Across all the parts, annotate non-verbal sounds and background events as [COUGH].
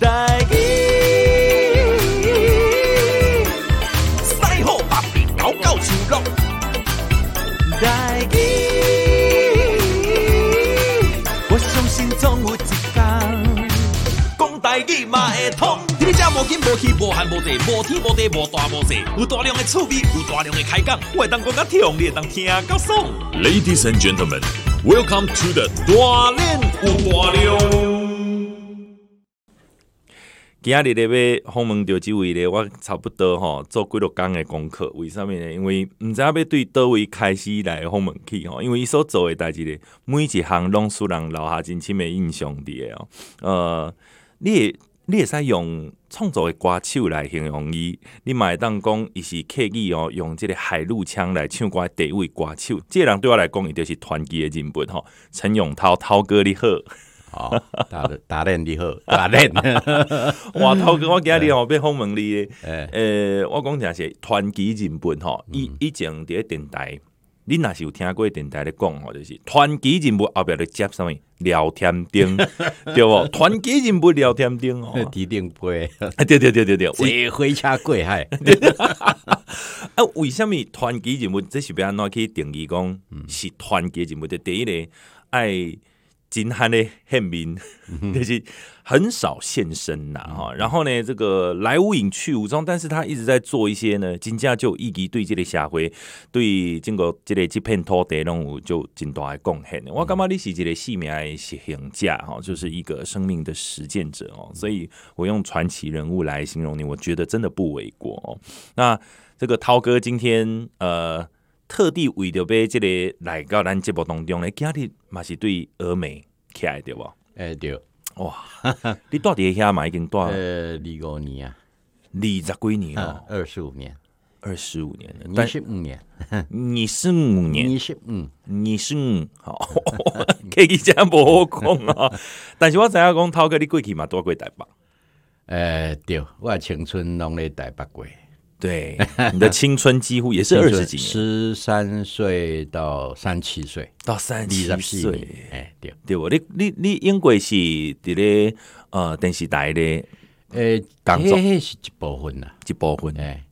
台语，赛后把比高高举落。台语，我相信总有一天，讲台语嘛会通。你这无紧无气无寒无热无天无地无大无小，有大量的趣味，有大量的开讲，我会当讲甲痛，你会当听甲爽。Ladies and gentlemen, welcome to the 大练有大量。今日咧要访问到这位咧，我差不多吼做几落工的功课。为什么呢？因为毋知影要对倒位开始来访问起吼，因为伊所做诶代志咧，每一项拢使人留下真深诶印象伫诶哦。呃，你会你会使用创作诶歌手来形容伊，你嘛会当讲伊是刻意哦，用即个海陆腔来唱歌的第一位歌手。即个人对我来讲，伊就是传奇诶人物吼。陈永涛，涛哥你好。好，打的打练你好，打练。[LAUGHS] 哇，涛哥，我今日哦要访问你诶，呃，我讲正是传奇人物吼，以以前伫咧电台，你若是有听过电台咧讲吼，就是传奇人物后壁咧接什么聊天钉，[LAUGHS] 对不？传奇人物聊天钉哦，[LAUGHS] 提定杯，对对对对对，会回家贵嗨。啊，为什么传奇人物这是要安怎去定义讲是传奇人物的第一个爱？金汉的汉民，就是很少现身呐哈。然后呢，这个来无影去无踪，但是他一直在做一些呢，真正就意义对这个社会，对经过这个这片土地，拢有就真大的贡献。我感觉你是一个生命的实行者哈，就是一个生命的实践者哦。所以我用传奇人物来形容你，我觉得真的不为过哦。那这个涛哥今天呃。特地为着要即个来到咱节目当中咧，今日嘛是对峨眉起来对无？诶、欸、对，哇，[LAUGHS] 你到底遐嘛已经多 [LAUGHS] 呃二五年啊，二十几年哦，二十五年，二十五年，二十五年，二十五年，二十五，二十五，好，可以这样无好讲啊。[LAUGHS] 但是我知影讲，涛哥你过去嘛多过台北，呃对，我青春拢咧台北过。对，你的青春几乎也是二十几年，十三岁到三七岁，到三七岁，哎，对。对我？你你你英国是伫咧呃电视台咧，诶，工作？是一部分啦，一部分，哎，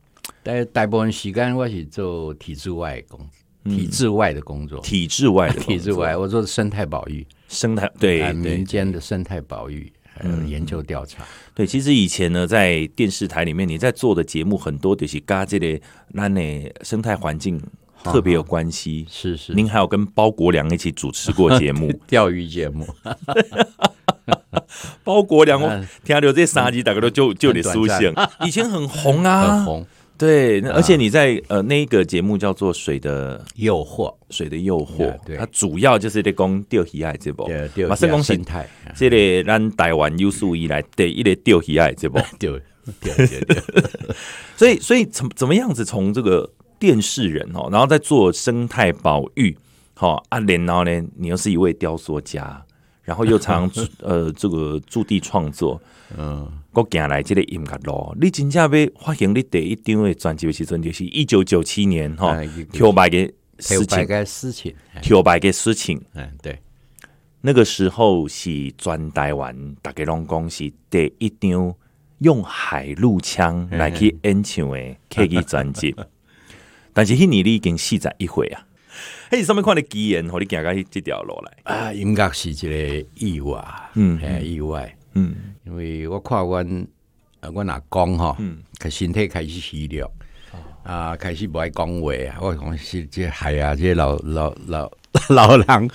但大部分时间我是做体制外工，体制外的工作，体制外的 [LAUGHS] 体制外，我做生态保育，生态对民间的生态保育。嗯，研究调查，对，其实以前呢，在电视台里面，你在做的节目很多就是跟这个咱的生态环境特别有关系。是是，您还有跟包国良一起主持过节目，[LAUGHS] 钓鱼节目。[LAUGHS] 包国良，我听到这三集，大概都就就得苏醒，以前很红啊，很红。对，而且你在呃那一个节目叫做《水的诱惑》，水的诱惑，对，它主要就是在讲钓鱼爱这部，马上讲生态，这个咱台湾有史以来第一个钓鱼爱这部，[LAUGHS] 对对对对，所以所以怎怎么样子从这个电视人哦，然后再做生态保育，好啊，然后呢，你又是一位雕塑家，然后又常 [LAUGHS] 呃这个驻地创作，嗯。我行来即个音乐路，你真正要发行你第一张的专辑的时阵，就是一九九七年哈，跳白的事情，事情，跳白的事情，嗯，对，那个时候是全台湾大家拢讲是第一张用海陆腔来去演唱的 [LAUGHS] 客语专辑，但是迄年你已经四十一岁啊，迄上面看的机缘，和你行到这条路来？啊，音乐是一个意外，嗯，意外。嗯，因为我看阮啊，阮阿公吼，佢身体开始虚弱，啊，开始不爱讲话啊。我讲是这海啊，这老老老 [LAUGHS] 老人，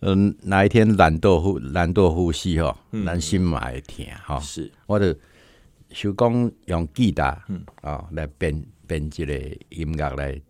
嗯，哪一天懒惰呼懒惰呼吸吼，咱心嘛会疼吼。是，我就想讲用吉他，嗯。啊，来编编一个音乐来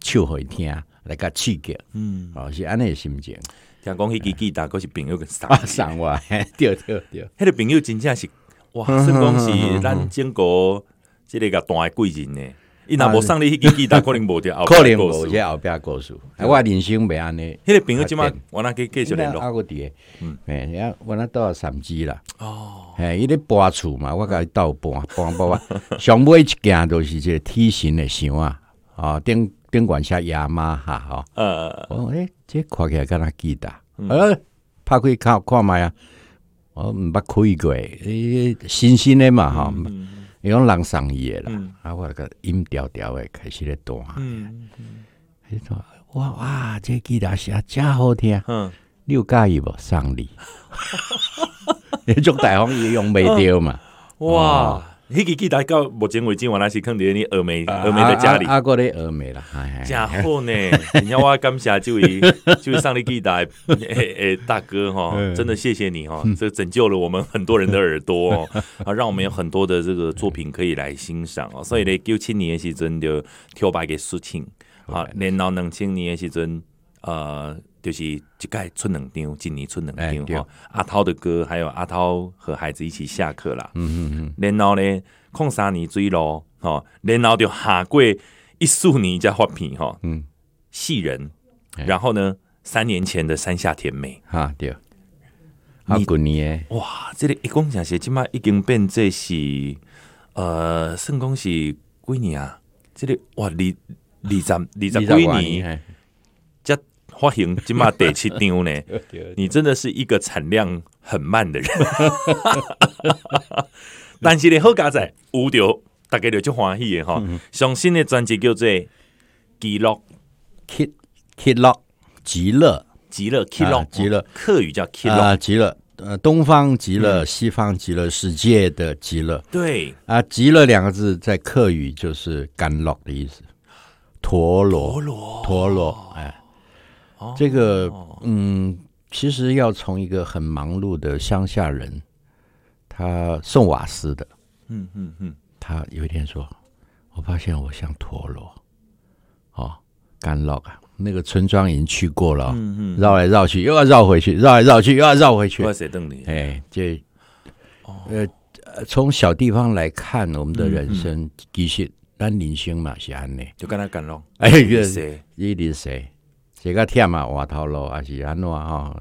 唱互伊听，来甲刺激，嗯，哦，是安尼的心情。听讲迄支吉他，阁是朋友个送送我，对对对，迄个朋友真正是哇，算讲是咱中国即个个大贵人呢。伊若无送你迄支吉他，可能无条，可能无这后壁故事。我人生袂安尼。迄个朋友即马我那继继续联络。阿个啲，嗯，诶，我那到三支啦。哦，哎，伊咧搬厝嘛，我甲伊斗搬搬搬搬，[LAUGHS] 上尾一件都是这个梯形的箱啊，啊，顶。宾馆下亚妈哈哈，呃，我诶，这看起来敢若记得，呃，拍开看看觅啊，我毋捌开过，诶，新鲜的嘛哈，伊讲人送伊的啦，啊，我个音调调的开始咧弹，嗯嗯，哇哇，这吉他写真好听，嗯，你有介意无？送你，你做台风也用袂着嘛，哇。迄个记得到目前为止，我那是肯定你峨眉峨眉的家里，阿哥的峨眉啦，真好呢。你要我感谢这位这位上帝记得诶诶大哥哈，真的谢谢你哈，这拯救了我们很多人的耳朵哦啊，让我们有很多的这个作品可以来欣赏哦。所以呢，九七年的时阵就跳白给抒情啊，然后两千年的时阵呃。就是一届出两张，今年出两张哈。阿涛的歌，还有阿涛和孩子一起下课啦。嗯嗯嗯。然后呢，空三年追咯，吼。然后就下过一四年才发片哈。嗯。戏人，然后呢，三年前的山下甜美哈对。啊，过年诶。哇，这里一共讲些，起码已经变这是呃，算讲是几年啊？这里哇，二二十二十几年。发行起码第七张呢，[LAUGHS] 你真的是一个产量很慢的人，[LAUGHS] 但是呢好佳仔，有着大家就就欢喜的哈。上新的专辑叫做《极乐》，Kid Kid 乐，极乐。极乐极乐，客语叫 Kid 乐，极乐。呃，东方极乐，西方极乐世界的极乐，对。啊，极乐两个字在客语就是甘乐的意思，陀螺。陀螺。陀螺哎。这个嗯，其实要从一个很忙碌的乡下人，他送瓦斯的，嗯嗯嗯，他有一天说：“我发现我像陀螺，哦，干绕啊，那个村庄已经去过了，嗯嗯，绕来绕去又要绕回去，绕来绕去又要绕回去，哎，这呃，从小地方来看我们的人生，其实咱人生嘛是安内，就跟他干绕，哎，谁？一定是谁？”这个天嘛，瓦头路还是安怎哈？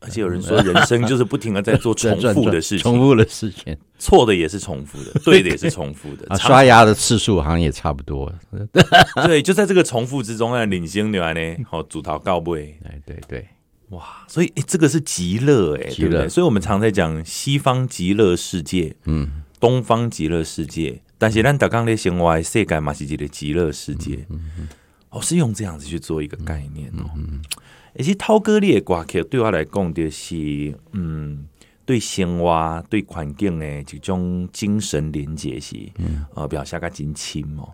而且有人说，人生就是不停的在做 [LAUGHS] 重复的事情，重复的事情，错的也是重复的，[LAUGHS] 对的也是重复的。刷牙的次数好像也差不多。[LAUGHS] 对，就在这个重复之中啊，领先牛呢，好，主桃告位。哎，对对，哇，所以这个是极乐哎，极乐。所以我们常在讲西方极乐世界，嗯，东方极乐世界，但是咱大刚的生活世界嘛是一个极乐世界，嗯。我是用这样子去做一个概念哦，而且涛哥你的歌曲对我来讲就是，嗯，对生活、对环境的一种精神连接是，呃，表现个真深哦。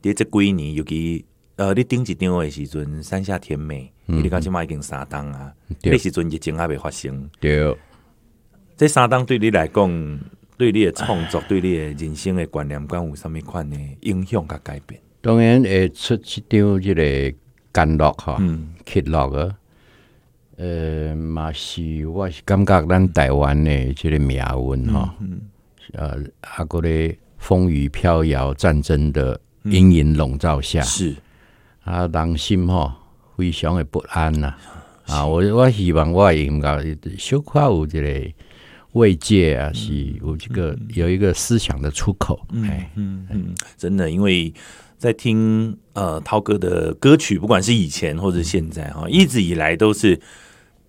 在这几年，尤其呃，你顶一张的时阵，山下甜美，你讲起码已经三档啊，那时阵疫情还未发生。对，这三档对你来讲，对你的创作，对你的人生的观念观有什么款的影响跟改变？当然会出一张即个甘乐哈，克乐啊，呃，嘛是我是感觉咱台湾的即个命运哈，呃，啊个咧风雨飘摇，战争的阴影笼罩下，是。啊，人心哈非常的不安呐，啊，我我希望我应该小可有这个慰藉啊，是有这个有一个思想的出口，哎，嗯嗯，真的因为。在听呃涛哥的歌曲，不管是以前或者现在哈，一直以来都是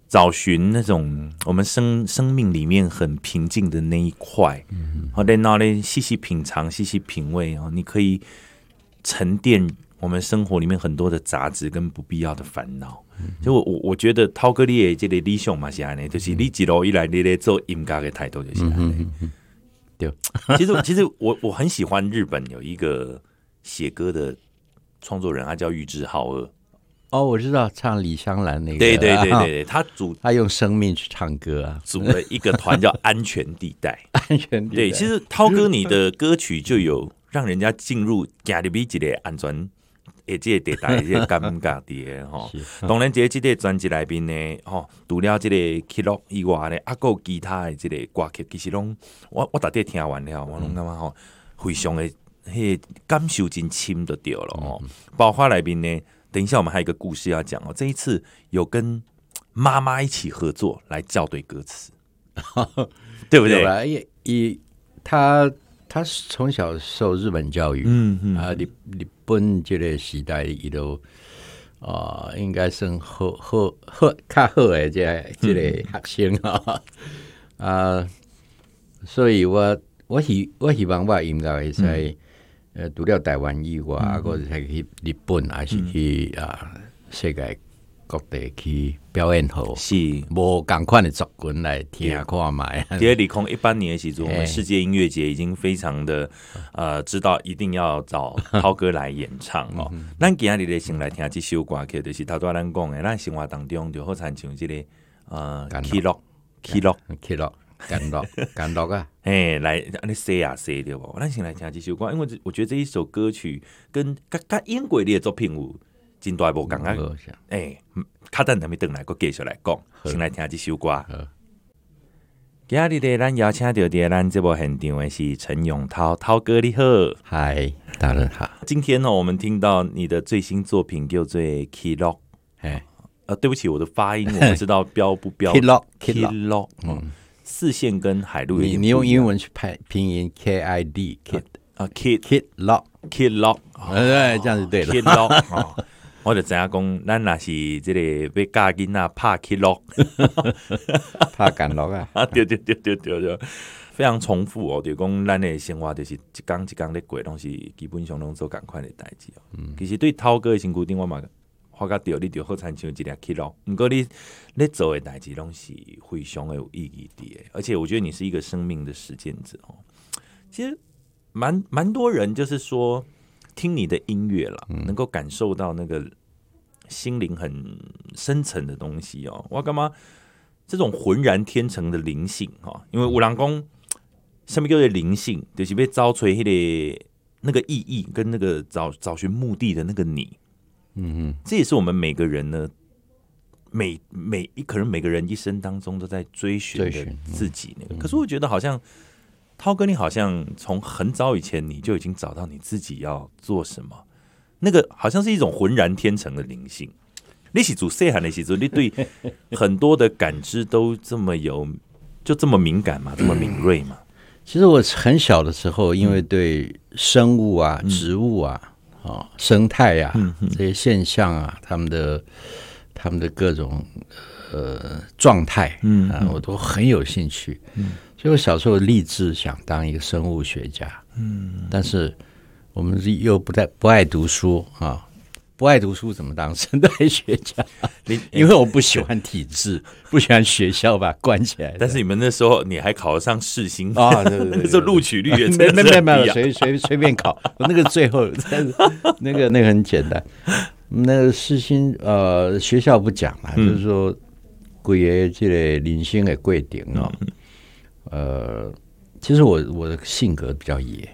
找寻那种我们生生命里面很平静的那一块，好在那里细细品尝、细细品味啊，你可以沉淀我们生活里面很多的杂质跟不必要的烦恼。就我我我觉得涛哥你也这个理想嘛是安尼，就是你一路以来你咧做音乐的态度就是安尼。对，其实其实我我很喜欢日本有一个。写歌的创作人，他叫玉置浩二。哦，我知道唱李香兰那个。对对对对对，他组他用生命去唱歌啊，组了一个团叫安全地带。[LAUGHS] 安全地带。对，其实涛哥你的歌曲就有让人家进入加里比吉的安全，诶，即个地带即个尴尬的哈。当然，这这个专辑内面呢，吼，除了即个 Kid 以外呢，阿个其他的即个歌曲，其实拢我我大体听完了，我拢感觉吼，非常的。嘿，感受真深的掉了哦。包括内面呢，等一下我们还有一个故事要讲哦。这一次有跟妈妈一起合作来校对歌词，[LAUGHS] 对不对？也也，他他从小受日本教育，嗯嗯。啊，日日本这个时代，伊都啊，应该算好好好较好诶这个这个学生啊，啊，所以我我希我希望我应该会在呃除了台湾以外，或者去日本，还是去啊世界各地去表演好，是无共款的作品来听看卖。[LAUGHS] 第二里空一八年的时候，我们世界音乐节已经非常的呃知道一定要找涛哥来演唱哦。咱今日咧先来听这首歌曲，就是头拄咱讲的，咱生活当中就好亲像这个呃，Key Lock，Key Lock，Key Lock，干乐，[LAUGHS] 干乐啊！哎，来，你说啊说对不？咱先来听这首歌，因为我觉得这一首歌曲跟跟跟英国的作品有。真大无共啊！哎，卡等他们等来，个继续来讲，先来听这首歌。今日的咱邀请到的咱这部现场的是陈永涛，涛哥你好，嗨，大家好。今天呢，我们听到你的最新作品叫做《Key Lock》。哎，呃，对不起，我的发音我不知道标不标。Key Lock，Key Lock，嗯，四线跟海陆，你你用英文去拍拼音 K I D，Kid 啊，Kid，Kid Lock，Kid Lock，对，这样子对了。Kid Lock [LAUGHS] 我就知影讲，咱若是即个要教囡仔拍起落拍干落啊！[LAUGHS] 啊，对对对对对对，非常重复哦。就讲咱的生活就是一工一工咧过，拢是基本上拢做共款的代志哦。嗯、其实对涛哥的身躯顶，我嘛发觉着你就好亲像一粒起落毋过你咧做的代志拢是非常的有意义的，而且我觉得你是一个生命的实践者哦。其实蛮蛮多人就是说。听你的音乐了，能够感受到那个心灵很深层的东西哦。我干嘛这种浑然天成的灵性哈？因为五郎公上面叫做灵性，就是被招锤那个那个意义跟那个找找寻目的的那个你。嗯嗯，这也是我们每个人呢，每每一可能每个人一生当中都在追寻的自己那个。可是我觉得好像。涛哥，你好像从很早以前你就已经找到你自己要做什么，那个好像是一种浑然天成的灵性。你是主细汉的时候，你对很多的感知都这么有，就这么敏感嘛，这么敏锐嘛？其实我很小的时候，因为对生物啊、植物啊、哦生态啊这些现象啊，他们的他们的各种呃状态，嗯啊，我都很有兴趣，嗯。所以我小时候立志想当一个生物学家，嗯，但是我们又不太不爱读书啊，不爱读书怎么当生态学家？[LAUGHS] 因为我不喜欢体制，[LAUGHS] 不喜欢学校把关起来。但是你们那时候你还考得上世新啊？[LAUGHS] 对对对，那时候录取率也没没没没有，随随随便考。那个最后，但是那个那个很简单。那个世新呃学校不讲了，就是说贵爷这个人生的规定哦。呃，其实我我的性格比较野，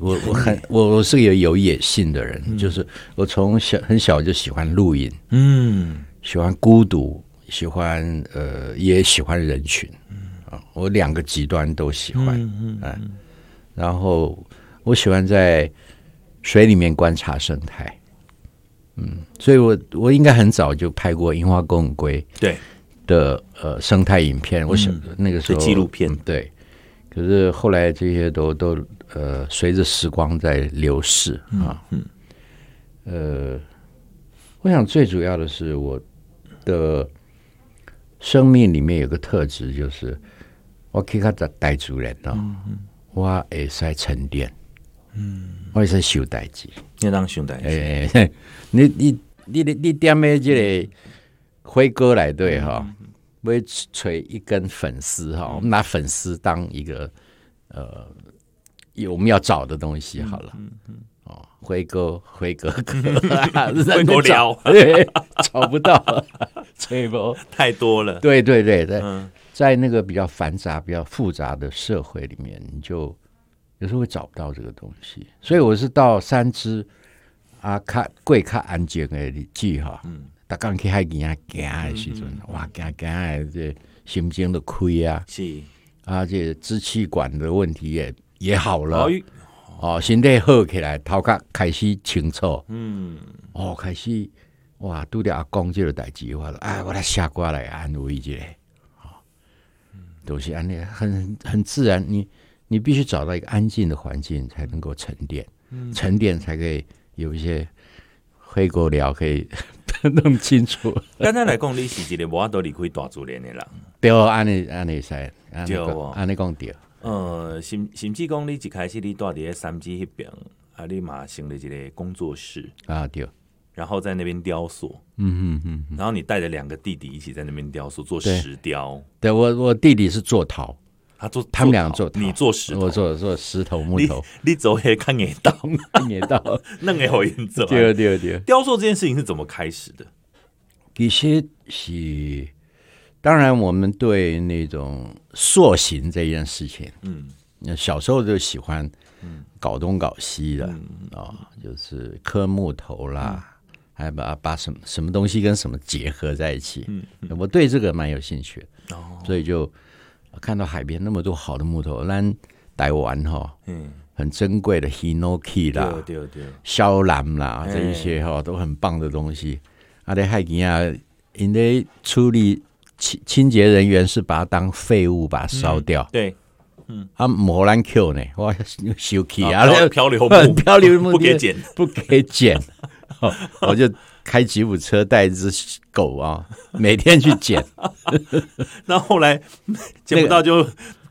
我我很 [LAUGHS] 我我是个有有野性的人，嗯、就是我从小很小就喜欢露营，嗯，喜欢孤独，喜欢呃也喜欢人群，啊，我两个极端都喜欢，嗯，然后我喜欢在水里面观察生态，嗯，所以我我应该很早就拍过樱花公龟，对。的呃生态影片，我想那个时候纪录片。对，可是后来这些都都呃随着时光在流逝啊，嗯，呃，我想最主要的是我的生命里面有个特质，就是我可以看到带主人哦，我也在沉淀，嗯，我也是修代志，你当修代志，哎，你你你你点的这个。辉哥来对哈，我锤一根粉丝哈，我们拿粉丝当一个呃，我们要找的东西好了。嗯嗯哦，辉哥，[LAUGHS] 辉哥哥，辉哥聊，[LAUGHS] 找不到，[LAUGHS] 吹不太多了。对对对对，在那个比较繁杂、比较复杂的社会里面，你就有时候会找不到这个东西。所以我是到三芝啊，看贵看安静的记哈。嗯。他刚去海边啊，行的时阵，哇，行行的这心情都开啊，是。啊，这支气管的问题也也好了，哦，身体好起来，头壳开始清楚，嗯，哦，开始哇，拄着阿公这个代志，我哎，我来写歌来安慰一下，哦，都是安尼，很很自然，你你必须找到一个安静的环境，才能够沉淀，沉淀才可以有一些。灰狗料可以 [LAUGHS] 弄清楚。刚才来讲，你是一个无法度离开大自然的人，对，安尼安尼说，对，安尼讲对。呃，甚甚至讲，你一开始你住伫三芝那边，啊，你嘛成立一个工作室。啊，对，然后在那边雕塑，嗯嗯嗯，然后你带着两个弟弟一起在那边雕塑，做石雕。对，我我弟弟是做陶，他做，他们俩做，你做石，我做做石头木头。你走也看眼到，眼到，那个好严重。对对对，雕塑这件事情是怎么开始的？其实是。当然，我们对那种塑形这件事情，嗯，小时候就喜欢搞东搞西的啊、嗯哦，就是刻木头啦，嗯、还把把什么什么东西跟什么结合在一起。嗯，嗯我对这个蛮有兴趣的，哦，所以就看到海边那么多好的木头，咱台湾哈，嗯，很珍贵的 Hinoki 啦，对对对，肖楠啦，这一些哈都很棒的东西。啊，在海边啊，因为处理。清清洁人员是把它当废物把它烧掉，嗯，对，嗯，啊，磨烂 Q 呢，哇，修起啊，漂 [LAUGHS] 流木，漂流木 [LAUGHS] 不给剪，不给剪，[LAUGHS] 我就开吉普车带一只狗啊，[LAUGHS] 每天去捡，[LAUGHS] 那后来 [LAUGHS] 捡不到就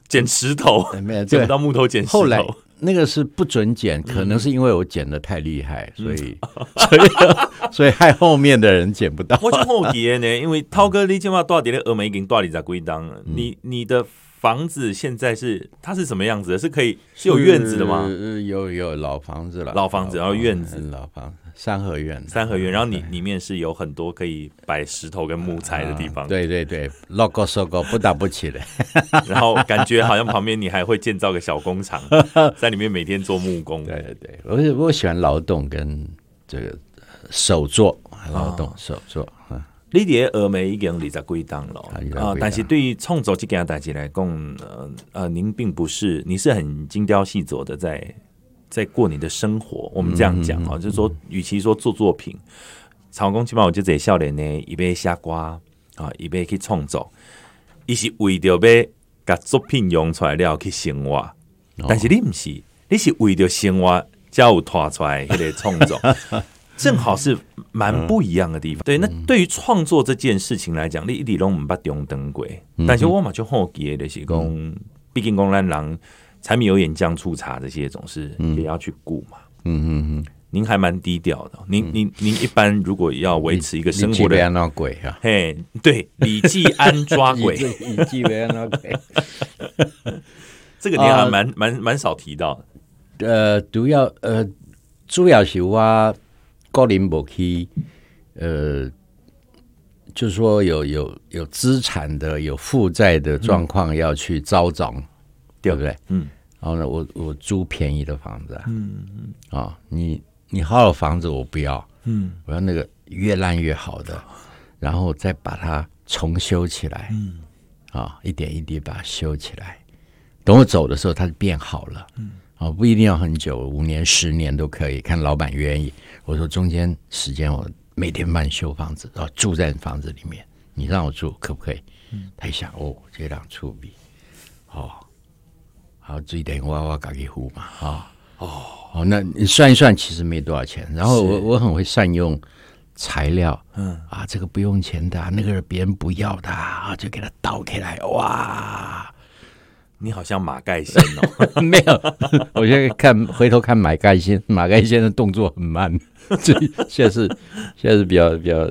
捡石头，没有捡不到木头捡石头。后来那个是不准捡，可能是因为我捡的太厉害，所以所以所以害后面的人捡不到。我就好奇呢，因为涛哥你起码多少点的峨眉已经多少里在归档了？你你的房子现在是它是什么样子的？是可以是有院子的吗？有有老房子了，老房子然后院子，老房子三合院，三合院，然后你里面是有很多可以摆石头跟木材的地方。对对对，logo logo 不打不起的。[LAUGHS] 然后感觉好像旁边你还会建造个小工厂，[LAUGHS] 在里面每天做木工。对对对，我我喜欢劳动跟这个手作，劳动手作。你的峨眉已经二十几档了啊！但是对于创作这件代志来讲，呃呃，您并不是，你是很精雕细琢的在在过你的生活。我们这样讲啊，就是说，与其说做作品，曹公起码我就这少年呢，一边下瓜啊，一边去创作，伊是为着要把作品用出来了去生活。但是你不是，你是为着生活才有拖出来迄个创作。[LAUGHS] 正好是蛮不一样的地方。对，那对于创作这件事情来讲，你一点都不把中灯鬼。但是我嘛就好奇的是讲，毕竟公兰郎柴米油盐酱醋茶这些总是也要去顾嘛。嗯嗯嗯，您还蛮低调的。您您您一般如果要维持一个生活的，那鬼啊？嘿，对，李继安抓鬼，李继安那鬼，这个你还蛮蛮蛮少提到的。呃，主要呃，主要是我。高龄不去，呃，就是说有有有资产的、有负债的状况要去招涨，嗯、对不对？嗯。然后呢，我我租便宜的房子，嗯嗯。啊、哦，你你好的房子我不要，嗯，我要那个越烂越好的，然后再把它重修起来，嗯，啊、哦，一点一滴把它修起来，等我走的时候它就变好了，嗯。啊、哦，不一定要很久，五年、十年都可以，看老板愿意。我说中间时间我每天帮你修房子，然后住在房子里面，你让我住可不可以？嗯、他一想哦，这样出比哦，好，这一点我我自己付嘛，哦。哦。哦，那你算一算，其实没多少钱。然后我我很会善用材料，嗯。啊，这个不用钱的，那个别人不要的啊，就给他倒起来，哇。你好像马盖先哦，[LAUGHS] 没有，[LAUGHS] 我现在看回头看马盖先，马盖先的动作很慢，[LAUGHS] 这现在是现在是比较比较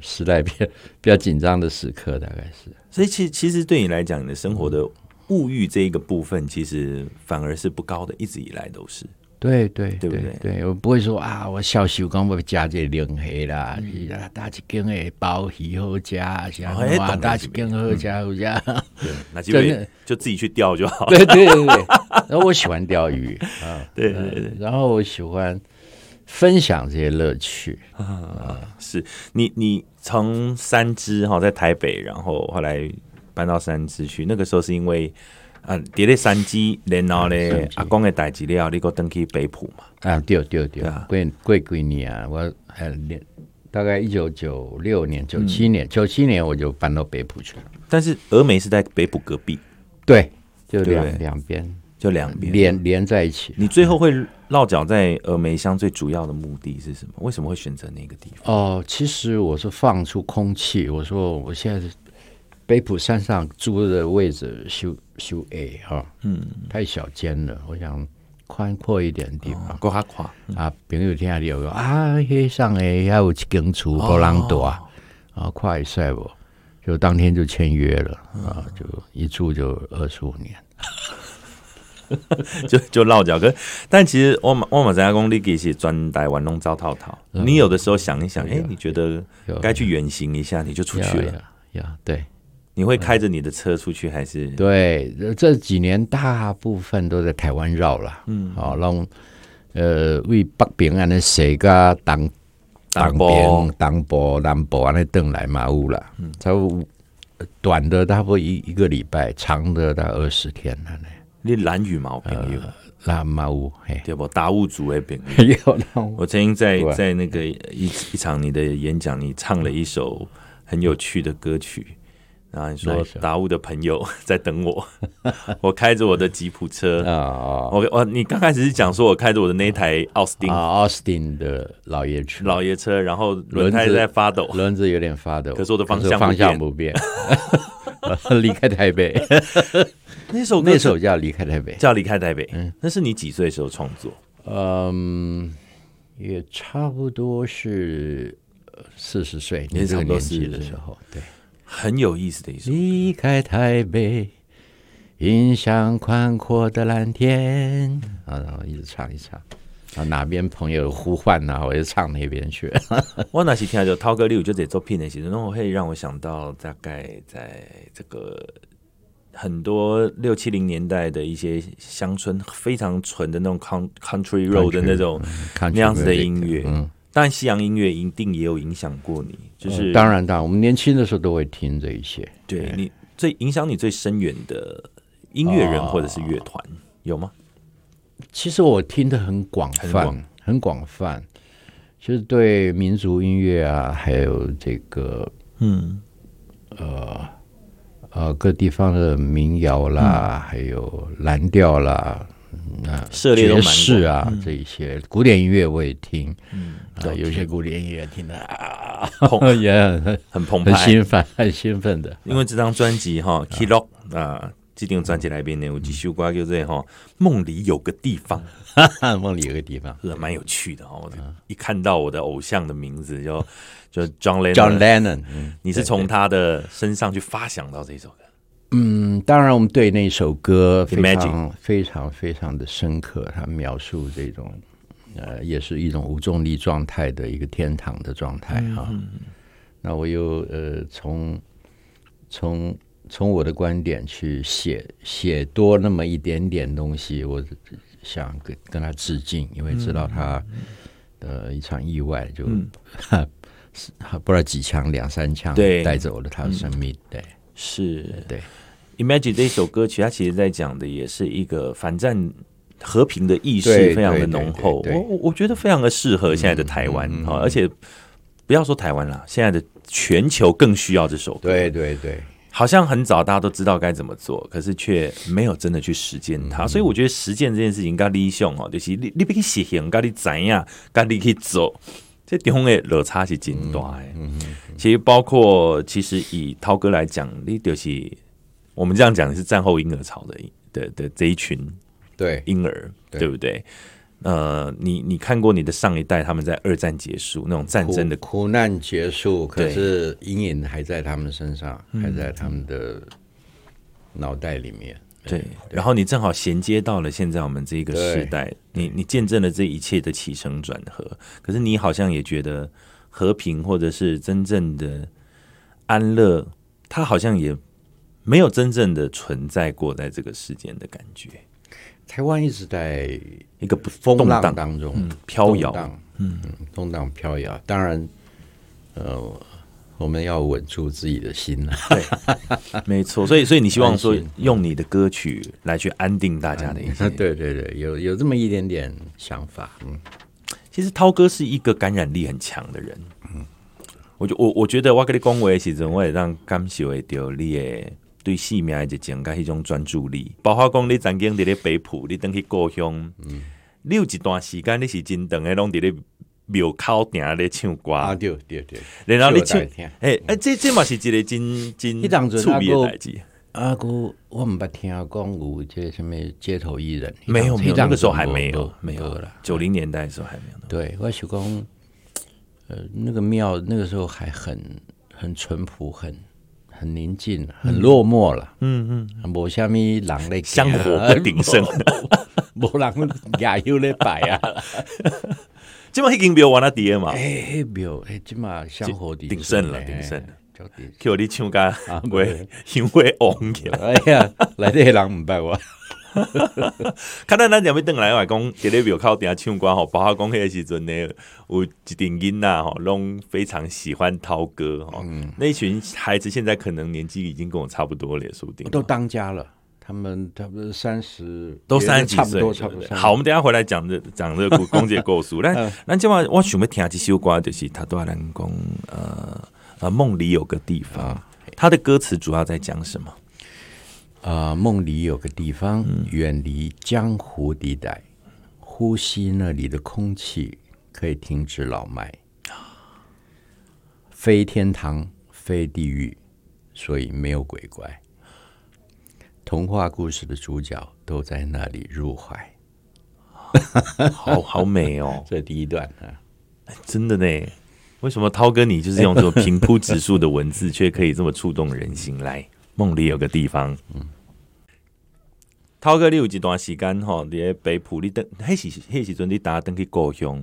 时代比较比较紧张的时刻，大概是。所以其其实对你来讲，你的生活的物欲这一个部分，其实反而是不高的，一直以来都是。对对对不对？对我不会说啊，我小时候刚会加这零黑啦，打几根诶包鱼好加，像哇打几根好加好加，对，那就就自己去钓就好。对对对对，然后 [LAUGHS] 我喜欢钓鱼 [LAUGHS] 啊，对对对，然后我喜欢分享这些乐趣啊。是你你从三芝哈在台北，然后后来搬到三芝去，那个时候是因为。啊，伫咧山鸡，然后咧阿公的代志了，你搁登去北埔嘛？啊，对对对，过过几年啊，我还大概一九九六年、九七年、九七年我就搬到北埔去了。但是峨眉是在北埔隔壁，对，就两两边。就两边连连在一起。你最后会落脚在峨眉乡，最主要的目的是什么？为什么会选择那个地方？哦，其实我是放出空气。我说我现在北浦山上租的位置修修 A 哈，嗯，太小间了。我想宽阔一点的地方，够宽啊。朋友听下有个啊，黑上诶，还有一间厝不让多啊，啊，快帅不？就当天就签约了啊，就一住就二十五年。[LAUGHS] 就就落脚，可但其实我我马在公你给是专带玩弄糟套套。你有的时候想一想，哎、欸，你觉得该去远行一下，你就出去了。呀，对，你会开着你的车出去还是？对，这几年大部分都在台湾绕了。嗯，好，让呃为北平安的谁个当当兵、当部、南部安的邓来马乌了。嗯，差不多短的差不多一一个礼拜，长的大概二十天了呢。你蓝羽毛朋友，蓝马乌对不？达悟族的朋友。[LAUGHS] 我曾经在在那个一一场你的演讲，你唱了一首很有趣的歌曲，然后你说达悟的朋友 [LAUGHS] 在等我，[LAUGHS] 我开着我的吉普车。啊，我我你刚开始是讲说我开着我的那台奥斯汀啊，奥斯汀的老爷车，老爷车，然后轮胎在发抖，轮子有点发抖，可是我的方向方向不变，[LAUGHS] 离开台北。那首那首叫《离开台北》，叫《离开台北》。嗯，那是你几岁时候创作？嗯，也差不多是四十岁，你这个年纪的时候，对，很有意思的一首。离开台北，迎向宽阔的蓝天。啊，然后一直唱一唱，啊，哪边朋友呼唤呢？我就唱那边去。[LAUGHS] 我那时听就涛哥，你有就这作品的时候，那我会让我想到大概在这个。很多六七零年代的一些乡村，非常纯的那种 country road 的那种那样子的音乐，嗯，但西洋音乐一定也有影响过你，就是当然，当然，我们年轻的时候都会听这一些。对你最影响你最深远的音乐人或者是乐团有吗？其实我听的很广泛，很广。泛，就是对民族音乐啊，还有这个，嗯，呃。呃，各地方的民谣啦，嗯、还有蓝调啦，那爵士啊，这一些古典音乐我也听，嗯，啊，有些古典音乐听的啊，[LAUGHS] 也很很澎湃，很兴奋，很兴奋的。因为这张专辑哈，Key-Lock 啊，这张专辑里边呢，有几首歌就这哈，梦里有个地方，[LAUGHS] 梦里有个地方，是蛮有趣的哦。一看到我的偶像的名字就。就 John Lennon，, John Lennon、嗯、你是从他的身上去发想到这首歌？嗯，当然，我们对那首歌非常非常非常的深刻。他描述这种呃，也是一种无重力状态的一个天堂的状态哈。嗯、那我又呃，从从从我的观点去写写多那么一点点东西，我想跟跟他致敬，因为知道他的一场意外就。[LAUGHS] 嗯不知道几枪两三枪，对，带走了他的生命。对，是，对。Imagine 这首歌曲，它其实在讲的也是一个反战和平的意识，非常的浓厚。我我觉得非常的适合现在的台湾啊，而且不要说台湾了，现在的全球更需要这首歌。对对对，好像很早大家都知道该怎么做，可是却没有真的去实践它。所以我觉得实践这件事情，该立雄哦，就是你你必须实行，该你怎样，该你去做。这地方的落差是真大的。嗯嗯嗯、其实包括其实以涛哥来讲，你就是我们这样讲是战后婴儿潮的的的这一群对婴儿，对，对不对？呃，你你看过你的上一代他们在二战结束那种战争的苦，苦难结束，可是阴影还在他们身上，还在他们的脑袋里面。对，然后你正好衔接到了现在我们这个时代，你你见证了这一切的起承转合。可是你好像也觉得和平或者是真正的安乐，它好像也没有真正的存在过在这个世间的感觉。台湾一直在一个风浪当中飘摇，嗯，动荡飘摇。当然，呃。我们要稳住自己的心啊！对，[LAUGHS] 没错。所以，所以你希望说用你的歌曲来去安定大家的一些，[LAUGHS] 对对对，有有这么一点点想法。嗯，其实涛哥是一个感染力很强的人。嗯，我就我我觉得我跟你讲话的时候，我也让感受会到你的对生命的热情甲迄种专注力，包括讲你曾经伫咧北埔，你等去故乡，嗯，你有一段时间你是真长诶，拢伫咧庙口顶咧唱歌，啊对对对，然后你唱，诶诶、欸欸，这这嘛是一个真真趣味诶代志。啊哥，我毋捌听讲有这什么街头艺人，没有，没有，那个时候还没有，没有了。九零年代的时候还没有。对，我想讲，呃，那个庙那个时候还很很淳朴，很很宁静，很落寞了。嗯嗯，无虾米人咧，香火不鼎盛，无人也有咧摆啊。[LAUGHS] 今嘛已经庙完了底嘛？哎，庙哎，今嘛香火鼎盛了，鼎盛了。叫你唱歌，会因为红起来。哎呀，来这些人唔拜我。[LAUGHS] 看到咱两位邓来外公，在咧庙口底下唱歌吼，包括讲迄个时阵呢，有一群囡仔吼，拢非常喜欢涛哥吼。那群孩子现在可能年纪已经跟我差不多了，说不定都当家了。他们差不多三十，都三十几岁，差不多差不多。好，我们等下回来讲这讲这个古公姐故事。那那今晚我想要听一首歌，就是他都还能讲呃。呃，梦里有个地方，他的歌词主要在讲什么？啊，梦里有个地方，远离江湖地带，呼吸那里的空气可以停止老迈。非天堂，非地狱，所以没有鬼怪。童话故事的主角都在那里入怀。[LAUGHS] 好好美哦，[LAUGHS] 这第一段啊，真的呢。为什么涛哥你就是用这种平铺直述的文字，却可以这么触动人心？来，梦里有个地方。嗯，涛哥，你有一段时间吼，伫咧北埔，你等，迄时迄时阵你打登去故乡，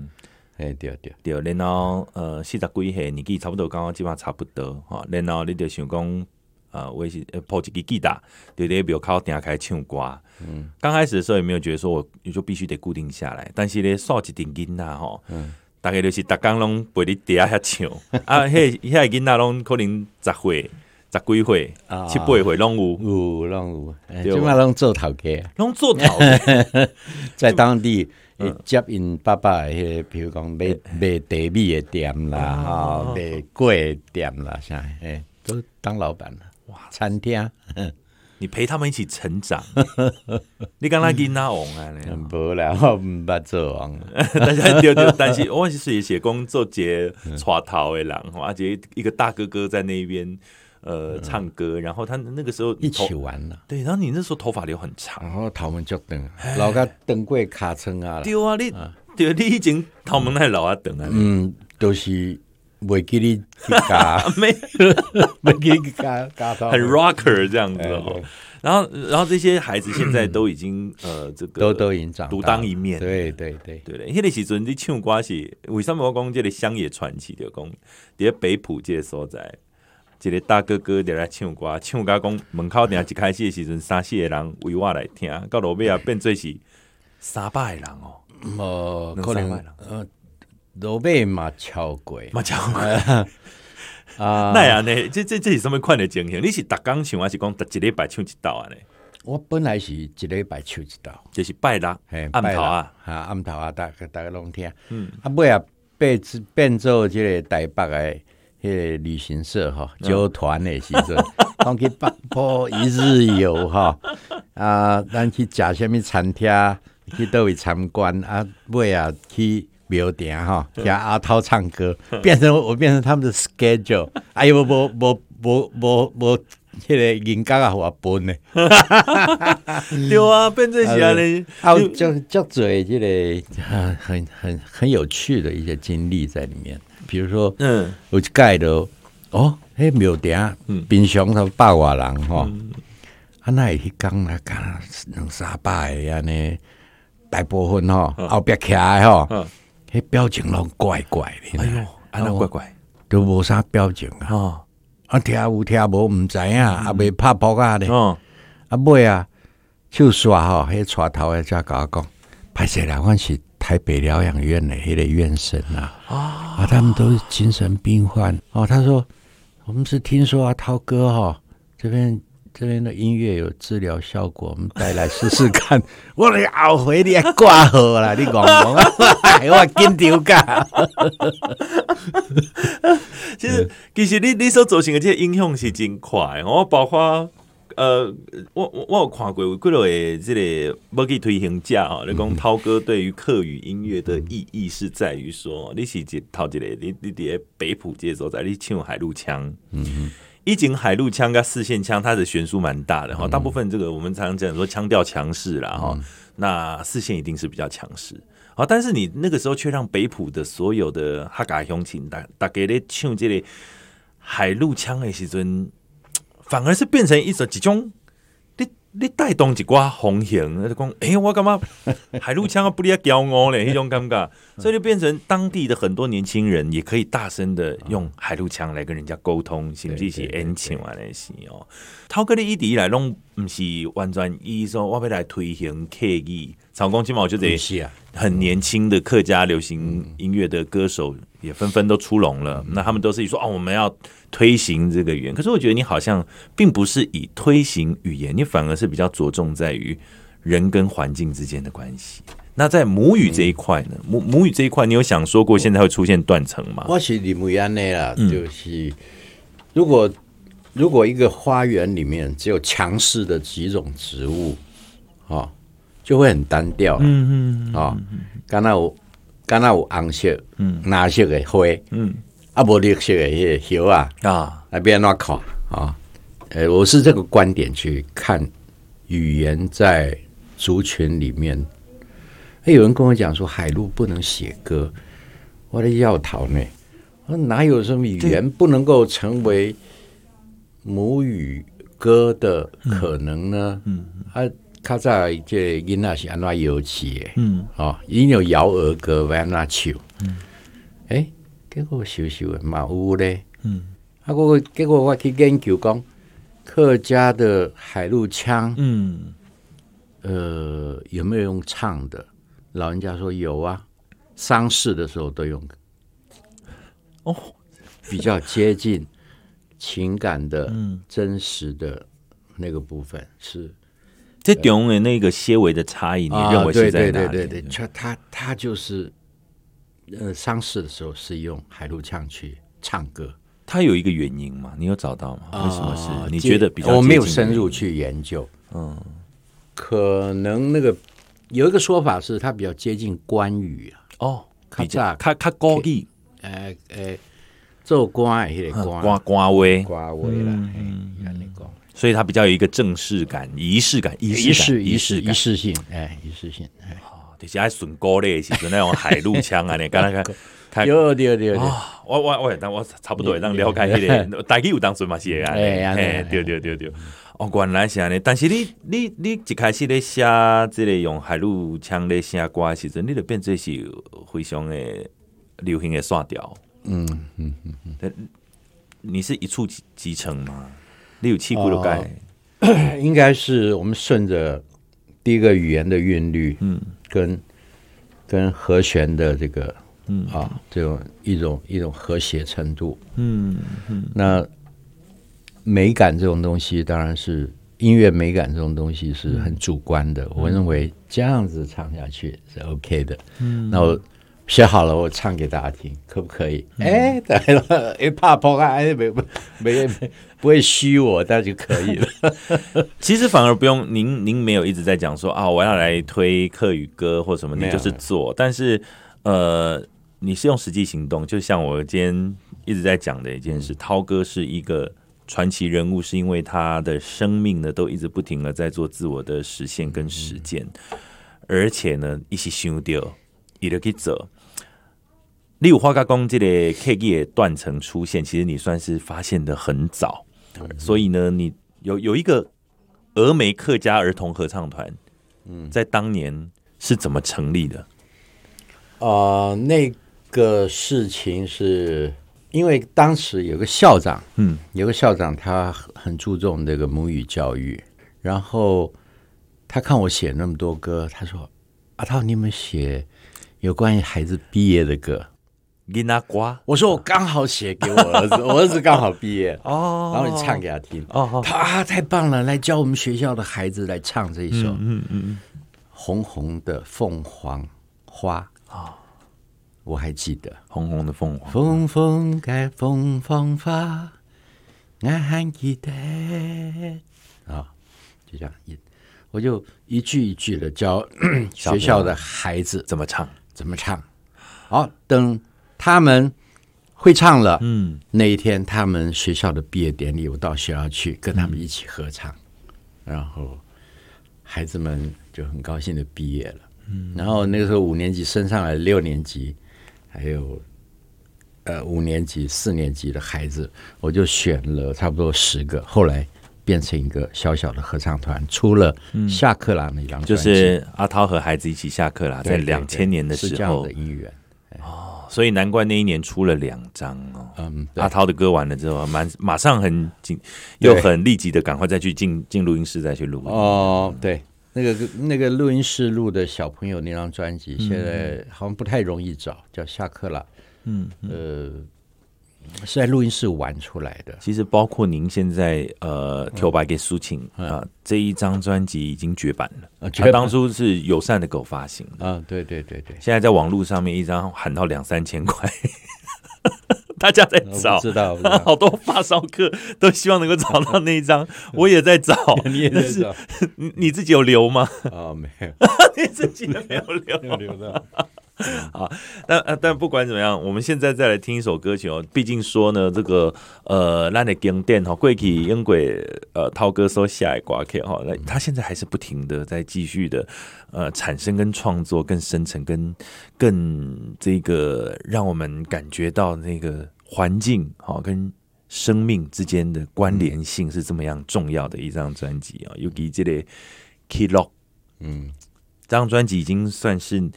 哎，对对对，然后呃，四十几岁年纪差不多，刚刚基本差不多吼，然后你就想讲，呃，我是抱一支吉他，伫咧，庙口定开唱歌。嗯，刚开始的时候也没有觉得说我就必须得固定下来，但是咧，数一点音呐，哈，嗯。大概就是逐工拢陪你底下遐唱，啊，迄遐个囡仔拢可能十岁、十几岁、七八岁拢有，有拢有，基本上拢做头家，拢做头家，[LAUGHS] 在当地接因爸爸迄个，比如讲卖卖茶米的店啦，哈，卖粿店啦，啥，诶，都当老板了，哇，餐厅。[LAUGHS] 你陪他们一起成长，你刚才跟他王啊？不 [LAUGHS] 啦，我唔捌做王。大家对对，但是我是写工做节耍头的人，而且一个大哥哥在那边呃唱歌，然后他那个时候一起玩了。对，然后你那时候头发留很长，然后头们就等，老个等过卡称啊。对啊，你对，你已经头们还老啊等啊。嗯，都是。[LAUGHS] 没 [LAUGHS] 给你嘎，没没给你嘎嘎到，很 rocker 这样子哦。然后，然后这些孩子现在都 [CLEARS THROAT] 已经呃，这个都都已经长独当一面。对对对对嘞，那个时阵你唱歌是为什么我讲这个乡野传奇的讲？在北埔这个所在，这个大哥哥在来唱歌，唱歌讲门口顶一开始的时阵，三四个人围我来听，到落尾啊变做是三百个人哦，呃，可能呃。罗贝马桥鬼，马桥鬼啊！[LAUGHS] [LAUGHS] 那样呢？这这这是什么款的情形？你是逐工唱还是讲逐一礼拜唱一道啊？呢？我本来是一礼拜唱一道，就是拜六、暗头啊，啊暗头啊，大家大家拢听。嗯，啊，尾啊变变做即个台北的迄个旅行社哈，揪团的时阵，讲去北埔一日游吼，啊，咱去食什物餐厅，去倒位参观啊，尾啊去。庙顶吼，听阿涛唱歌，变成我变成他们的 schedule。哎呦，无无无无无，迄个人家啊，我分呢。对啊，变成是安尼，还有叫叫做这个很很很有趣的一些经历在里面。比如说，嗯，我去盖的哦，迄庙顶，平常都百外人吼，啊那一讲那讲两三百个安尼，大部分吼后壁徛的哈。迄表情拢怪怪的，哎呦，安那怪怪，都无啥表情啊！哦，啊，听有听无，毋知影，啊，未拍扑啊咧。哦，啊，尾啊，手刷吼，迄带头诶，才甲我讲，歹势啦，阮是台北疗养院的迄个院生啊，啊，他们都是精神病患。哦，他说，我们是听说啊，涛哥哈，这边。这边的音乐有治疗效果，我们带来试试看。[LAUGHS] 我的后悔你还挂号了，你讲讲啊？[LAUGHS] 我紧张噶。其实，其实你你所造成的这个影响是真快。我包括呃，我我我有看过有几落个这个要去推行家啊，你讲涛哥对于客语音乐的意义是在于说，你是一头一个，你你伫北埔这所在，你唱海陆腔，嗯嗯，以前海陆腔跟四线腔，它的悬殊蛮大的哈，大部分这个我们常常讲说腔调强势啦哈，那四线一定是比较强势，好，但是你那个时候却让北埔的所有的哈嘎乡亲大大家咧唱这个海陆腔的时阵。反而是变成一种一种，你你带动一挂风行，就讲，哎、欸，我感觉 [LAUGHS] 海陆枪啊不离啊骄傲嘞，一种感觉，所以就变成当地的很多年轻人也可以大声的用海陆枪来跟人家沟通，甚至是演唱啊那些哦。涛哥的一直以来拢不是完全意说我要来推行客语，曹公起码就得很年轻的客家流行音乐的歌手也纷纷都出笼了，那他们都是说哦，我们要。推行这个语言，可是我觉得你好像并不是以推行语言，你反而是比较着重在于人跟环境之间的关系。那在母语这一块呢？母母语这一块，你有想说过现在会出现断层吗？我是认为安内啦，就是如果如果一个花园里面只有强势的几种植物，哦，就会很单调。嗯嗯啊，刚才我刚才我红色，嗯，蓝色的花，嗯。啊，无绿色的叶叶啊啊，那边乱看啊！呃，我是这个观点去看语言在族群里面。哎有人跟我讲说海陆不能写歌，我的要逃呢？我说哪有什么语言不能够成为母语歌的可能呢？嗯，啊，较早这囡仔是安怎游戏的？嗯，哦，已经有摇儿歌，安怎唱？嗯，诶。结果修修的嘛有咧，嗯，啊，我结果我去研究讲客家的海陆腔，嗯，呃，有没有用唱的？老人家说有啊，丧事的时候都用，哦，比较接近情感的、真实的那个部分是。这中的那个些微的差异，你认为是在哪里？对对对对，他他他就是。呃，丧事的时候是用海陆腔去唱歌，他有一个原因吗？你有找到吗？为什么是？你觉得比较？我没有深入去研究。嗯，可能那个有一个说法是他比较接近关羽啊。哦，比较他他高地，诶诶，做官诶，官官官位官位啦。嗯，所以它比较有一个正式感、仪式感、仪式仪式仪式仪式性，哎，仪式性，哎。就是爱顺歌咧，是那种海陆枪啊，你刚刚看，有有有有，我我我，但我差不多让了解迄个，大概有当时嘛是啊，哎，对对对对，哦，原来是安尼，但是你你你一开始咧写这个用海陆枪咧写歌的时阵，你就变做是非常的流行的线调，嗯嗯嗯嗯，你是一触即即成吗？你有气鼓的盖，[COUGHS] 应该是我们顺着第一个语言的韵律，嗯。跟跟和弦的这个，嗯啊，这种一种一种和谐程度，嗯嗯，那美感这种东西，当然是音乐美感这种东西是很主观的。我认为这样子唱下去是 OK 的。嗯，那我写好了，我唱给大家听，可不可以？哎，对了，哎，怕破案，哎，没没没。不会虚我，那就可以了。[LAUGHS] 其实反而不用您，您没有一直在讲说啊，我要来推客语歌或什么，你就是做。但是，呃，你是用实际行动，就像我今天一直在讲的一件事，涛哥是一个传奇人物，是因为他的生命呢，都一直不停的在做自我的实现跟实践，而且呢，一起修掉，一直去走。例如花家公这个客语断层出现，其实你算是发现的很早。所以呢，你有有一个峨眉客家儿童合唱团，嗯，在当年是怎么成立的？啊、呃，那个事情是因为当时有个校长，嗯，有个校长他很注重这个母语教育，然后他看我写那么多歌，他说：“阿涛，你们写有关于孩子毕业的歌。”你那瓜，我说我刚好写给我儿子，[LAUGHS] 我儿子刚好毕业哦，然后你唱给他听。哦，他啊太棒了，来教我们学校的孩子来唱这一首，嗯嗯嗯，红红的凤凰花。啊，我还记得。红红的凤凰，凤凤开凤凰花，我还记得。啊，就这样一，我就一句一句的教 [COUGHS] 学校的孩子。怎么唱，怎么唱。好，等他们会唱了，嗯，那一天他们学校的毕业典礼，我到学校去跟他们一起合唱，嗯、然后孩子们就很高兴的毕业了。嗯，然后那个时候五年级升上来六年级，还有呃五年级、四年级的孩子，我就选了差不多十个，后来变成一个小小的合唱团，出了《下课啦》那张就是阿涛和孩子一起下课啦，在两千年的时候。的姻缘哦，所以难怪那一年出了两张哦。嗯，阿涛的歌完了之后，蛮马上很紧，又很立即的赶快再去进进录音室再去录哦，对。那个那个录音室录的小朋友那张专辑，现在好像不太容易找，叫下课了。嗯，呃，是在录音室玩出来的。其实包括您现在呃，跳白给抒情啊，这一张专辑已经绝版了。他当初是友善的狗发行啊，对对对对。现在在网络上面一张喊到两三千块。[LAUGHS] 大家在找，知道，[LAUGHS] 好多发烧客都希望能够找到那一张，我也在找，[LAUGHS] 你也在找，你你自己有留吗？啊，没有，你自己没有留，没有留的。[LAUGHS] 好，但但不管怎么样，我们现在再来听一首歌曲哦。毕竟说呢，这个呃，咱的经典哈，贵体英国呃，涛哥所写的歌曲哈，那他现在还是不停的在继续的呃产生跟创作更深层跟更这个让我们感觉到那个环境哈跟生命之间的关联性是这么样重要的一张专辑啊。尤其这类 Key Lock，嗯，这张专辑已经算是。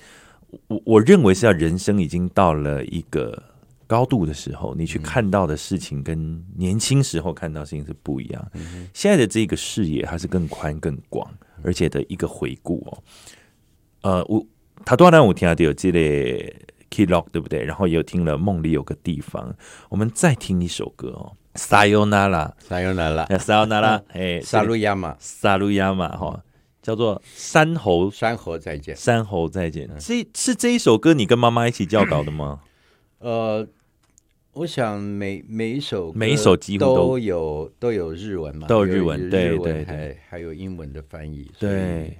我我认为是要人生已经到了一个高度的时候，你去看到的事情跟年轻时候看到的事情是不一样。现在的这个视野还是更宽更广，而且的一个回顾哦。呃，我他多然我听到有这类 Kid Rock 对不对？然后也有听了梦里有个地方。我们再听一首歌哦，Sayonara，Sayonara，Sayonara，哎，萨路亚马，萨路亚马哈。叫做山猴，山猴再见，山猴再见。这是这一首歌，你跟妈妈一起教导的吗？呃，我想每每一首每一首几乎都有都有日文嘛，都有日文，对对对，还有英文的翻译。对，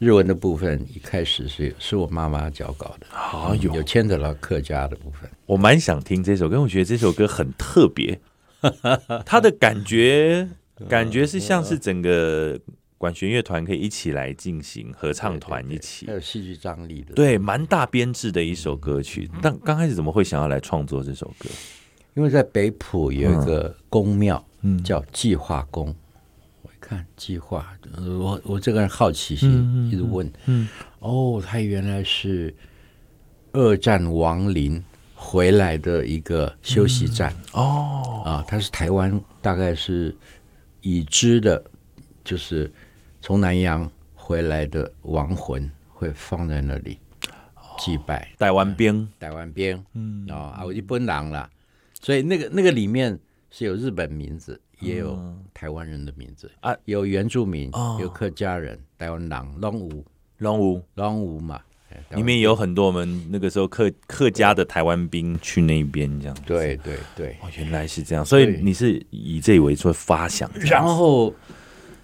日文的部分一开始是是我妈妈教稿的，好有有牵扯到客家的部分。我蛮想听这首歌，我觉得这首歌很特别，[LAUGHS] 它的感觉感觉是像是整个。管弦乐团可以一起来进行合唱团一起，还有戏剧张力的，对，蛮大编制的一首歌曲。但刚开始怎么会想要来创作这首歌？因为在北浦有一个宫庙，嗯，叫计划宫。我一看计划，我我这个人好奇心一直问，嗯，哦，他原来是二战亡灵回来的一个休息站哦，啊，他是台湾大概是已知的，就是。从南洋回来的亡魂会放在那里祭拜。台湾兵，台湾兵，嗯啊，我就不能了。所以那个那个里面是有日本名字，也有台湾人的名字啊，有原住民，有客家人，台湾狼龙武龙武龙武嘛，里面有很多我们那个时候客客家的台湾兵去那边这样。对对对，哦，原来是这样。所以你是以这为做发想，然后。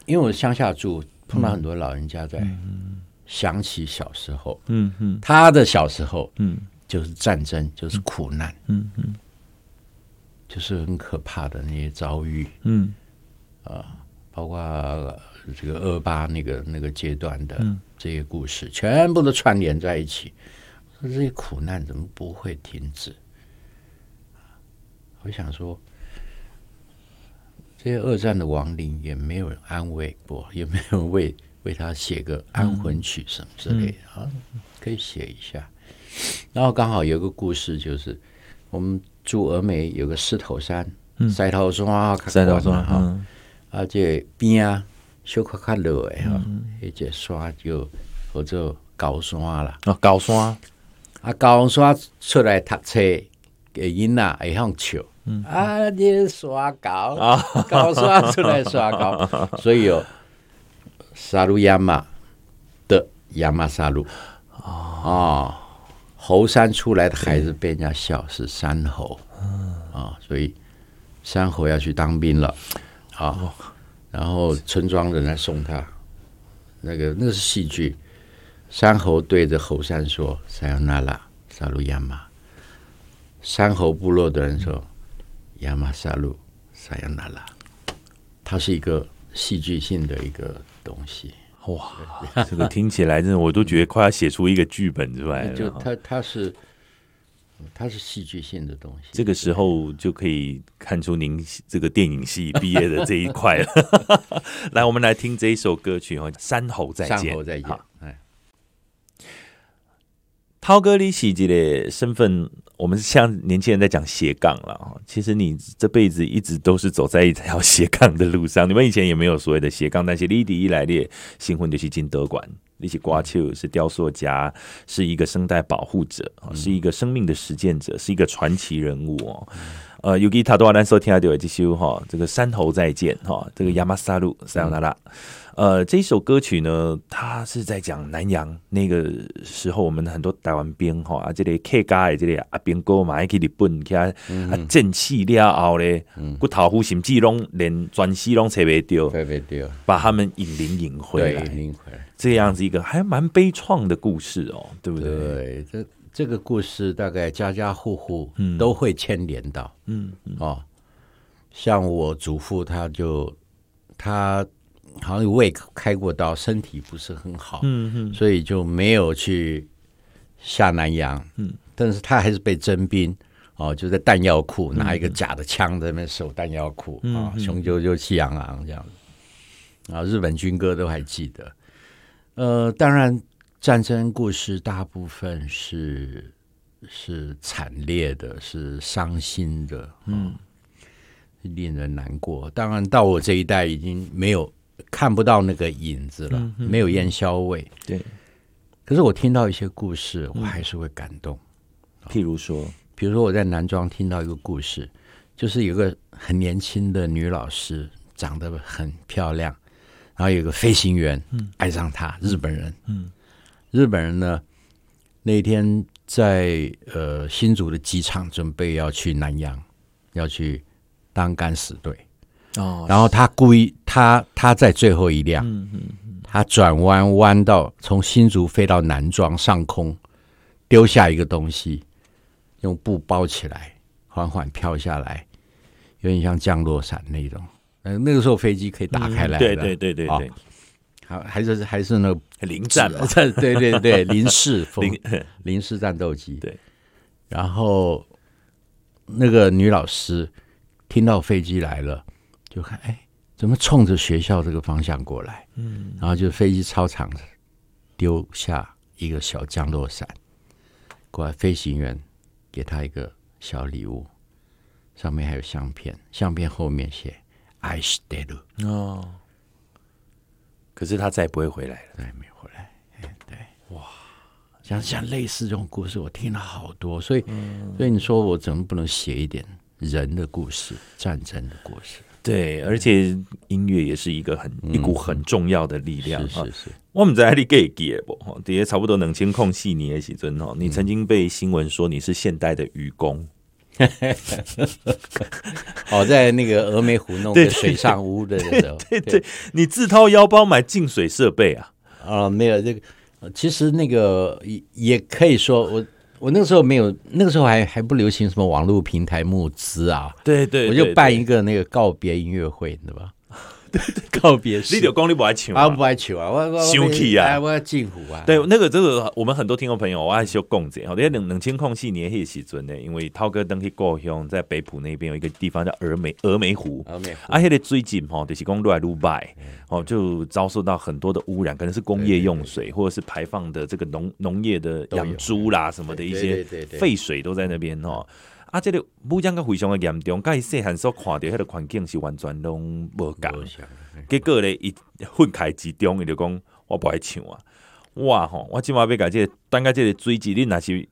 因为我乡下住，碰到很多老人家在想起小时候，嗯嗯，他的小时候，嗯，就是战争，就是苦难，嗯嗯，就是很可怕的那些遭遇，嗯啊，包括这个二八那个那个阶段的这些故事，全部都串联在一起。说这些苦难怎么不会停止？我想说。这些二战的亡灵也没有人安慰过，也没有为为他写个安魂曲什么之类的啊，可以写一下。然后刚好有个故事，就是我们住峨眉有个狮头山，狮头山啊，狮头山哈，啊这边啊小可卡落的哈，而且山就或者高山了啊，高山。啊，高山出来读册给囡仔会向笑。嗯、啊！你刷稿啊，稿刷出来刷稿，[LAUGHS] 所以有沙鲁亚马的亚马沙鲁啊，猴山出来的孩子被人家笑是山猴啊，所以山猴要去当兵了啊。然后村庄人来送他，那个那是戏剧。山猴对着猴山说：“塞尤那拉，萨鲁亚马。”山猴部落的人说：“亚马萨路，萨尤那拉。”它是一个戏剧性的一个东西。哇，这个听起来真的，我都觉得快要写出一个剧本出来了。就它，它是，它是戏剧性的东西。这个时候就可以看出您这个电影系毕业的这一块了。[LAUGHS] 来，我们来听这一首歌曲哦，《山猴再见》。山猴再见。哎，涛哥，你是这个身份。我们像年轻人在讲斜杠了，其实你这辈子一直都是走在一条斜杠的路上。你们以前也没有所谓的斜杠，但是你第一来列新婚就去进德馆，你是刮秋，是雕塑家，是一个生态保护者，是一个生命的实践者，是一个传奇人物哦。呃，尤其他多咱所听到的这首哈，这个山猴再见哈，这个亚玛萨鲁萨尤那拉。呃，这一首歌曲呢，它是在讲南洋那个时候，我们很多台湾兵哈啊，这里客家的这里阿兵哥嘛，去日本去啊，战死了后咧，骨头胡甚至拢连全尸拢找袂掉，找袂掉，把他们引灵引回来，引回来，这样子一个还蛮悲怆的故事哦，对不对？对，这这个故事大概家家户户都会牵连到，嗯哦，像我祖父他就他。好像胃开过刀，身体不是很好，嗯嗯，所以就没有去下南洋，嗯，但是他还是被征兵，哦，就在弹药库拿一个假的枪在那边守弹药库，啊，雄赳赳气昂昂这样子，啊，日本军歌都还记得，呃，当然战争故事大部分是是惨烈的，是伤心的，嗯，令人难过。当然到我这一代已经没有。看不到那个影子了，嗯、没有烟硝味。对，可是我听到一些故事，我还是会感动。嗯、譬如说，比如说我在南庄听到一个故事，就是有个很年轻的女老师，长得很漂亮，然后有个飞行员爱上她，日本人。嗯，日本人呢，那天在呃新竹的机场准备要去南洋，要去当敢死队。哦，然后他故意，他他在最后一辆，嗯嗯嗯、他转弯弯到从新竹飞到南庄上空，丢下一个东西，用布包起来，缓缓飘下来，有点像降落伞那种。嗯，那个时候飞机可以打开来的，对对对对对，好，还是还是那个零战嘛，[LAUGHS] 对对对，零式零零式战斗机。对，然后那个女老师听到飞机来了。就看哎，怎么冲着学校这个方向过来？嗯，然后就飞机操场丢下一个小降落伞，过来飞行员给他一个小礼物，上面还有相片，相片后面写“爱してる”哦， 可是他再也不会回来了，再也没回来。哎，对，哇，像像类似这种故事，我听了好多，所以，嗯、所以你说我怎么不能写一点人的故事、战争的故事？对，而且音乐也是一个很、嗯、一股很重要的力量。是是是，我们在哪里给给不？哈，底下差不多能监控细你的时阵哈，你曾经被新闻说你是现代的愚公。好 [LAUGHS] 在那个峨眉湖弄个水上屋的时候，对 [LAUGHS] 对，对，对，你自掏腰包买净水设备啊？啊，没有这个，其实那个也也可以说我。我那个时候没有，那个时候还还不流行什么网络平台募资啊，对对，我就办一个那个告别音乐会，对吧？[LAUGHS] 告别式，你就讲你不爱唱啊，不爱唱啊，我我生气啊，我要进湖啊。对，那个这个我们很多听众朋友，我还是有共振。好，那冷冷清空隙你也可以时阵呢，因为涛哥登去故乡，在北浦那边有一个地方叫峨眉峨眉湖，峨眉湖啊，那个最近哈，就是讲越来越坏，哦，就遭受到很多的污染，可能是工业用水，或者是排放的这个农农业的养猪啦什么的一些废水都在那边哦。啊，这个污染个非常的严重，甲伊细汉所看到迄个环境是完全拢无共。结果咧，伊愤慨之中，伊就讲我不爱唱啊！哇吼，我今晚要甲这个，等下这个水质，你若是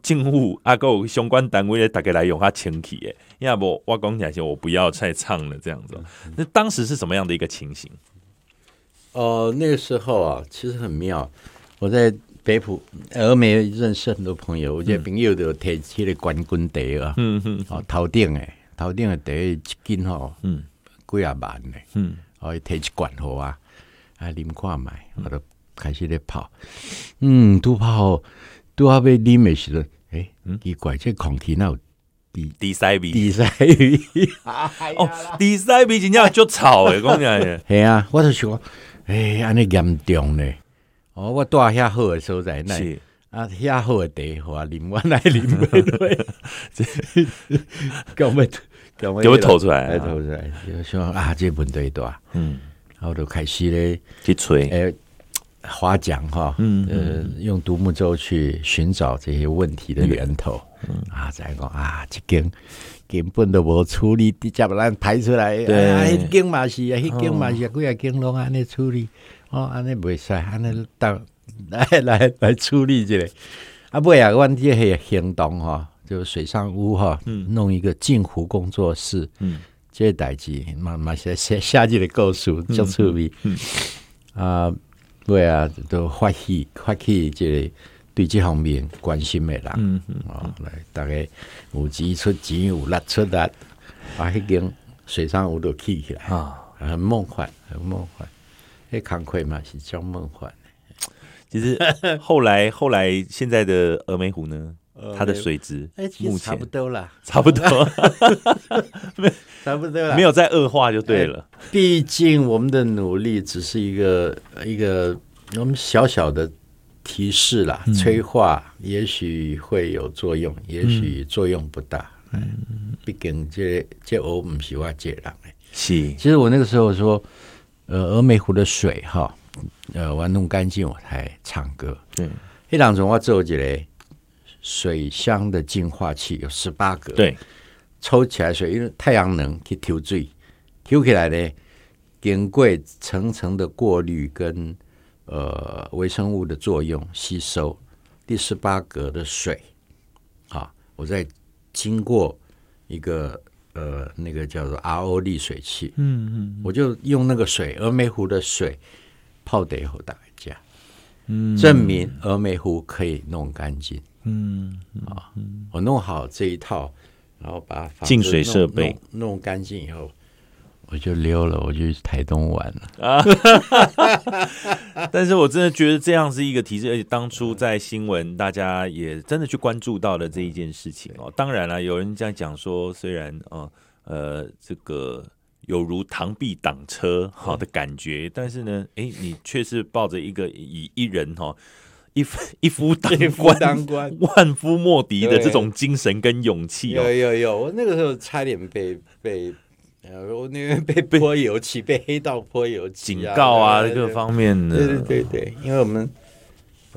政府啊，有相关单位咧，大家来用较清气诶。要不我讲起来，我不要再唱了，这样子。那当时是什么样的一个情形？哦、呃，那个时候啊，其实很妙，我在。北埔峨眉认识很多朋友，我这朋友都提起了冠军茶啊，嗯嗯，哦头顶诶，头顶诶茶一斤吼，嗯，几啊万诶，嗯，哦，提一罐好啊，啊，啉看卖，我都开始咧泡，嗯，拄泡，拄好要啉的时阵，诶、欸，奇怪，这空气哪有滴滴塞鼻，滴塞鼻，[LAUGHS] 哦，滴塞鼻真正足臭诶，讲起来，[LAUGHS] 系啊，我就想，诶，安尼严重呢，哦，我住遐好诶所在，那啊，遐好诶茶，我啉，我来啉，对，[LAUGHS] 讲咩？就会吐出来，吐出来，就说啊，这问题大，嗯，然后就开始咧去吹，诶，花讲哈，嗯，呃，用独木舟去寻找这些问题的源头，啊，再讲啊，这根根本都无处理，直接把咱排出来，对，啊，迄根嘛是啊，迄根嘛是啊，几啊根拢安尼处理，哦，安尼袂使，安尼当 [LAUGHS] 来来来处理这个，啊，不呀，阮这个行动哈。就水上屋哈，弄一个镜湖工作室，嗯，这些代志慢慢写写写即个故事，足趣味，嗯啊，对啊，都发起发起即个对即方面关心的人，嗯嗯啊，来大概有钱出钱，有力出力，啊迄间水上屋都起起来啊，很梦幻，很梦幻，那康亏嘛是叫梦幻。其实后来后来现在的峨眉湖呢？它的水质目前差不多了，差不多，差不多了，没有再恶化就对了。毕竟我们的努力只是一个一个我们小小的提示啦，催化也许会有作用，也许作用不大。嗯，毕竟这这我不喜欢这人诶。是，其实我那个时候说，呃，峨眉湖的水哈，呃，我弄干净我才唱歌。对，那当中我做起来。水箱的净化器有十八个，对，抽起来水，因为太阳能去抽水，抽起来呢，经过层层的过滤跟呃微生物的作用吸收，第十八格的水，啊，我再经过一个呃那个叫做 RO 滤水器，嗯嗯，我就用那个水，峨眉湖的水泡得后打架，嗯，证明峨眉湖可以弄干净。嗯啊，我弄好这一套，然后把净水设备。弄干净以后，我就溜了，我就去台东玩了啊！[LAUGHS] 但是我真的觉得这样是一个提示，而且当初在新闻，大家也真的去关注到了这一件事情哦。当然了，有人这样讲说，虽然哦呃，这个有如螳臂挡车好的感觉，但是呢，哎，你却是抱着一个以一人哈。一夫 [LAUGHS] 一夫当关，当关万夫莫敌的这种精神跟勇气，哦有有有，我那个时候差点被被呃，我那边被泼油漆，[LAUGHS] 被黑道泼油漆，警告啊，各方面的，对对对对，因为我们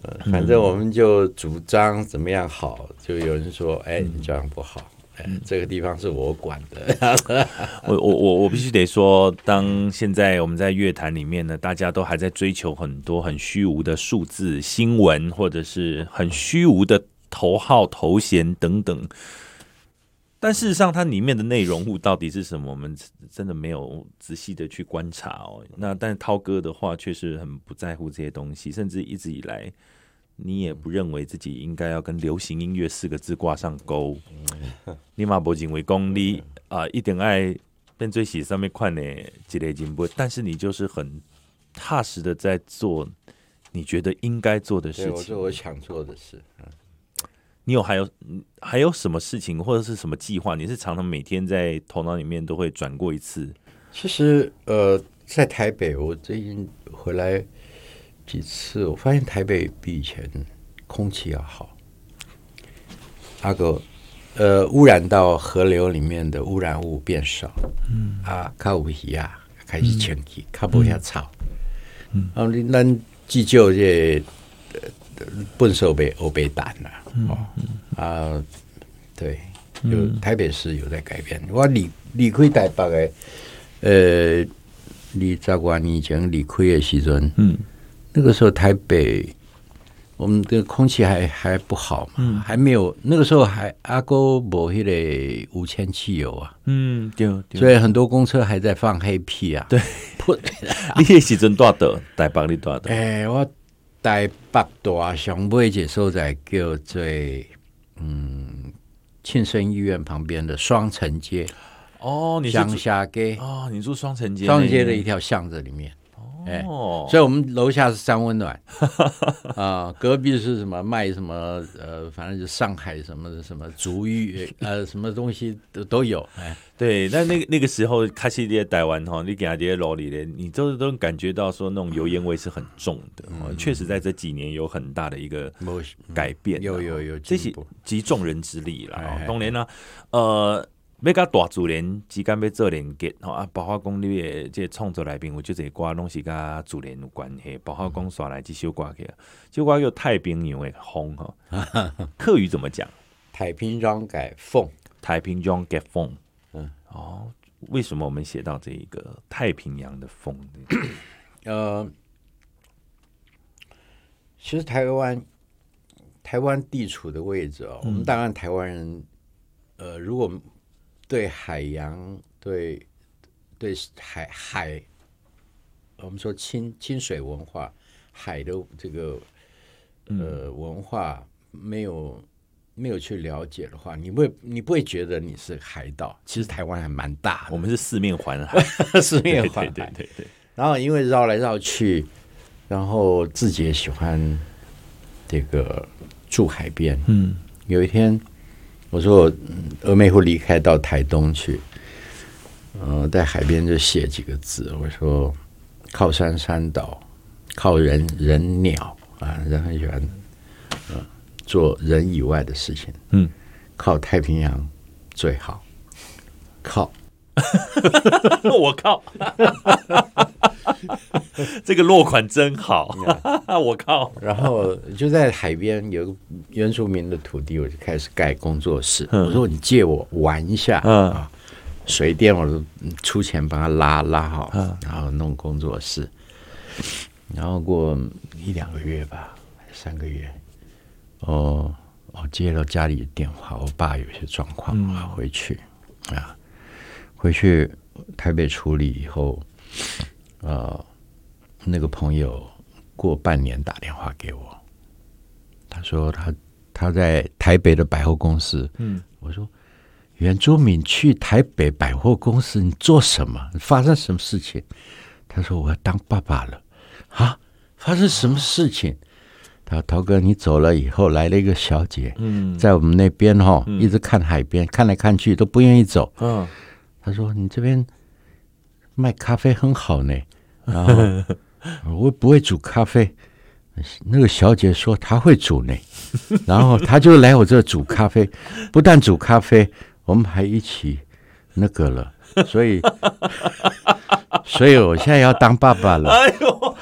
呃，反正我们就主张怎么样好，就有人说，哎，你这样不好。嗯、这个地方是我管的，[LAUGHS] 我我我我必须得说，当现在我们在乐坛里面呢，大家都还在追求很多很虚无的数字新闻，或者是很虚无的头号头衔等等。但事实上，它里面的内容物到底是什么，我们真的没有仔细的去观察哦。那但涛哥的话，确实很不在乎这些东西，甚至一直以来。你也不认为自己应该要跟流行音乐四个字挂上钩，你嘛不认为功力啊，一点爱变最喜上面看的积累进步，但是你就是很踏实的在做你觉得应该做的事情，我做我想做的事。你有还有还有什么事情或者是什么计划？你是常常每天在头脑里面都会转过一次？其实呃，在台北，我最近回来。几次我发现台北比以前空气要好，阿哥，呃，污染到河流里面的污染物变少，嗯啊，靠乌西亚开始清气，卡不下草，嗯，啊，你咱急救这笨手被欧被弹了，哦，啊，对，有台北市有在改变，我离离开台北的，呃，你十多年前离开的时阵，嗯。那个时候台北，我们的空气还还不好嘛，嗯、还没有那个时候还阿哥没那个无铅汽油啊，嗯，对，所以很多公车还在放黑屁啊，对，[LAUGHS] [LAUGHS] 你那时阵多的台北你多的？哎，我台北大上尾一个所在叫做嗯庆生医院旁边的双城街。哦，你乡下街哦，你住双城街，双城街的一条巷子里面。哎，哦，所以我们楼下是三温暖 [LAUGHS] 啊，隔壁是什么卖什么呃，反正就上海什么的什么足浴呃，[LAUGHS] 什么东西都都有。哎，对，那那个那个时候，卡西列台湾哈，你给他这些楼里的，你都都感觉到说那种油烟味是很重的。嗯，确实在这几年有很大的一个改变，有有有，这是集众人之力了。当然呢，呃。要甲大自然之间要做连接吼啊，包括讲你诶，即创作内面有即个歌拢是甲自然有关系，包括讲刷来即首歌去，这歌叫太平洋的风吼，[LAUGHS] 客语怎么讲？太平洋改风，太平洋改风。嗯，哦，为什么我们写到这一个太平洋的风？[COUGHS] 呃，其实台湾台湾地处的位置哦，嗯、我们当然台湾人，呃，如果对海洋，对对海海，我们说清清水文化，海的这个呃文化没有没有去了解的话，你不会你不会觉得你是海岛。其实台湾还蛮大，我们是四面环海，[LAUGHS] 四面环海，对对对，对。然后因为绕来绕去，然后自己也喜欢这个住海边。嗯，有一天。我说我峨眉湖离开到台东去，嗯、在海边就写几个字。我说靠山山岛，靠人人鸟啊，人很喜欢，呃，做人以外的事情。嗯，靠太平洋最好，靠，我靠。[LAUGHS] 这个落款真好，[LAUGHS] 我靠！然后就在海边有个原住民的土地，我就开始盖工作室。我说你借我玩一下，啊，水电我都出钱帮他拉拉好，然后弄工作室。然后过一两个月吧，三个月，哦，我接到家里的电话，我爸有些状况，我回去啊，回去台北处理以后。呃，那个朋友过半年打电话给我，他说他他在台北的百货公司。嗯，我说原住民去台北百货公司，你做什么？发生什么事情？他说我要当爸爸了。啊，发生什么事情？他说涛哥，你走了以后，来了一个小姐，嗯，在我们那边哈，一直看海边，看来看去都不愿意走。嗯，他说你这边卖咖啡很好呢。然后我不会煮咖啡，那个小姐说她会煮呢，然后她就来我这煮咖啡，不但煮咖啡，我们还一起那个了，所以，所以我现在要当爸爸了。哎呦！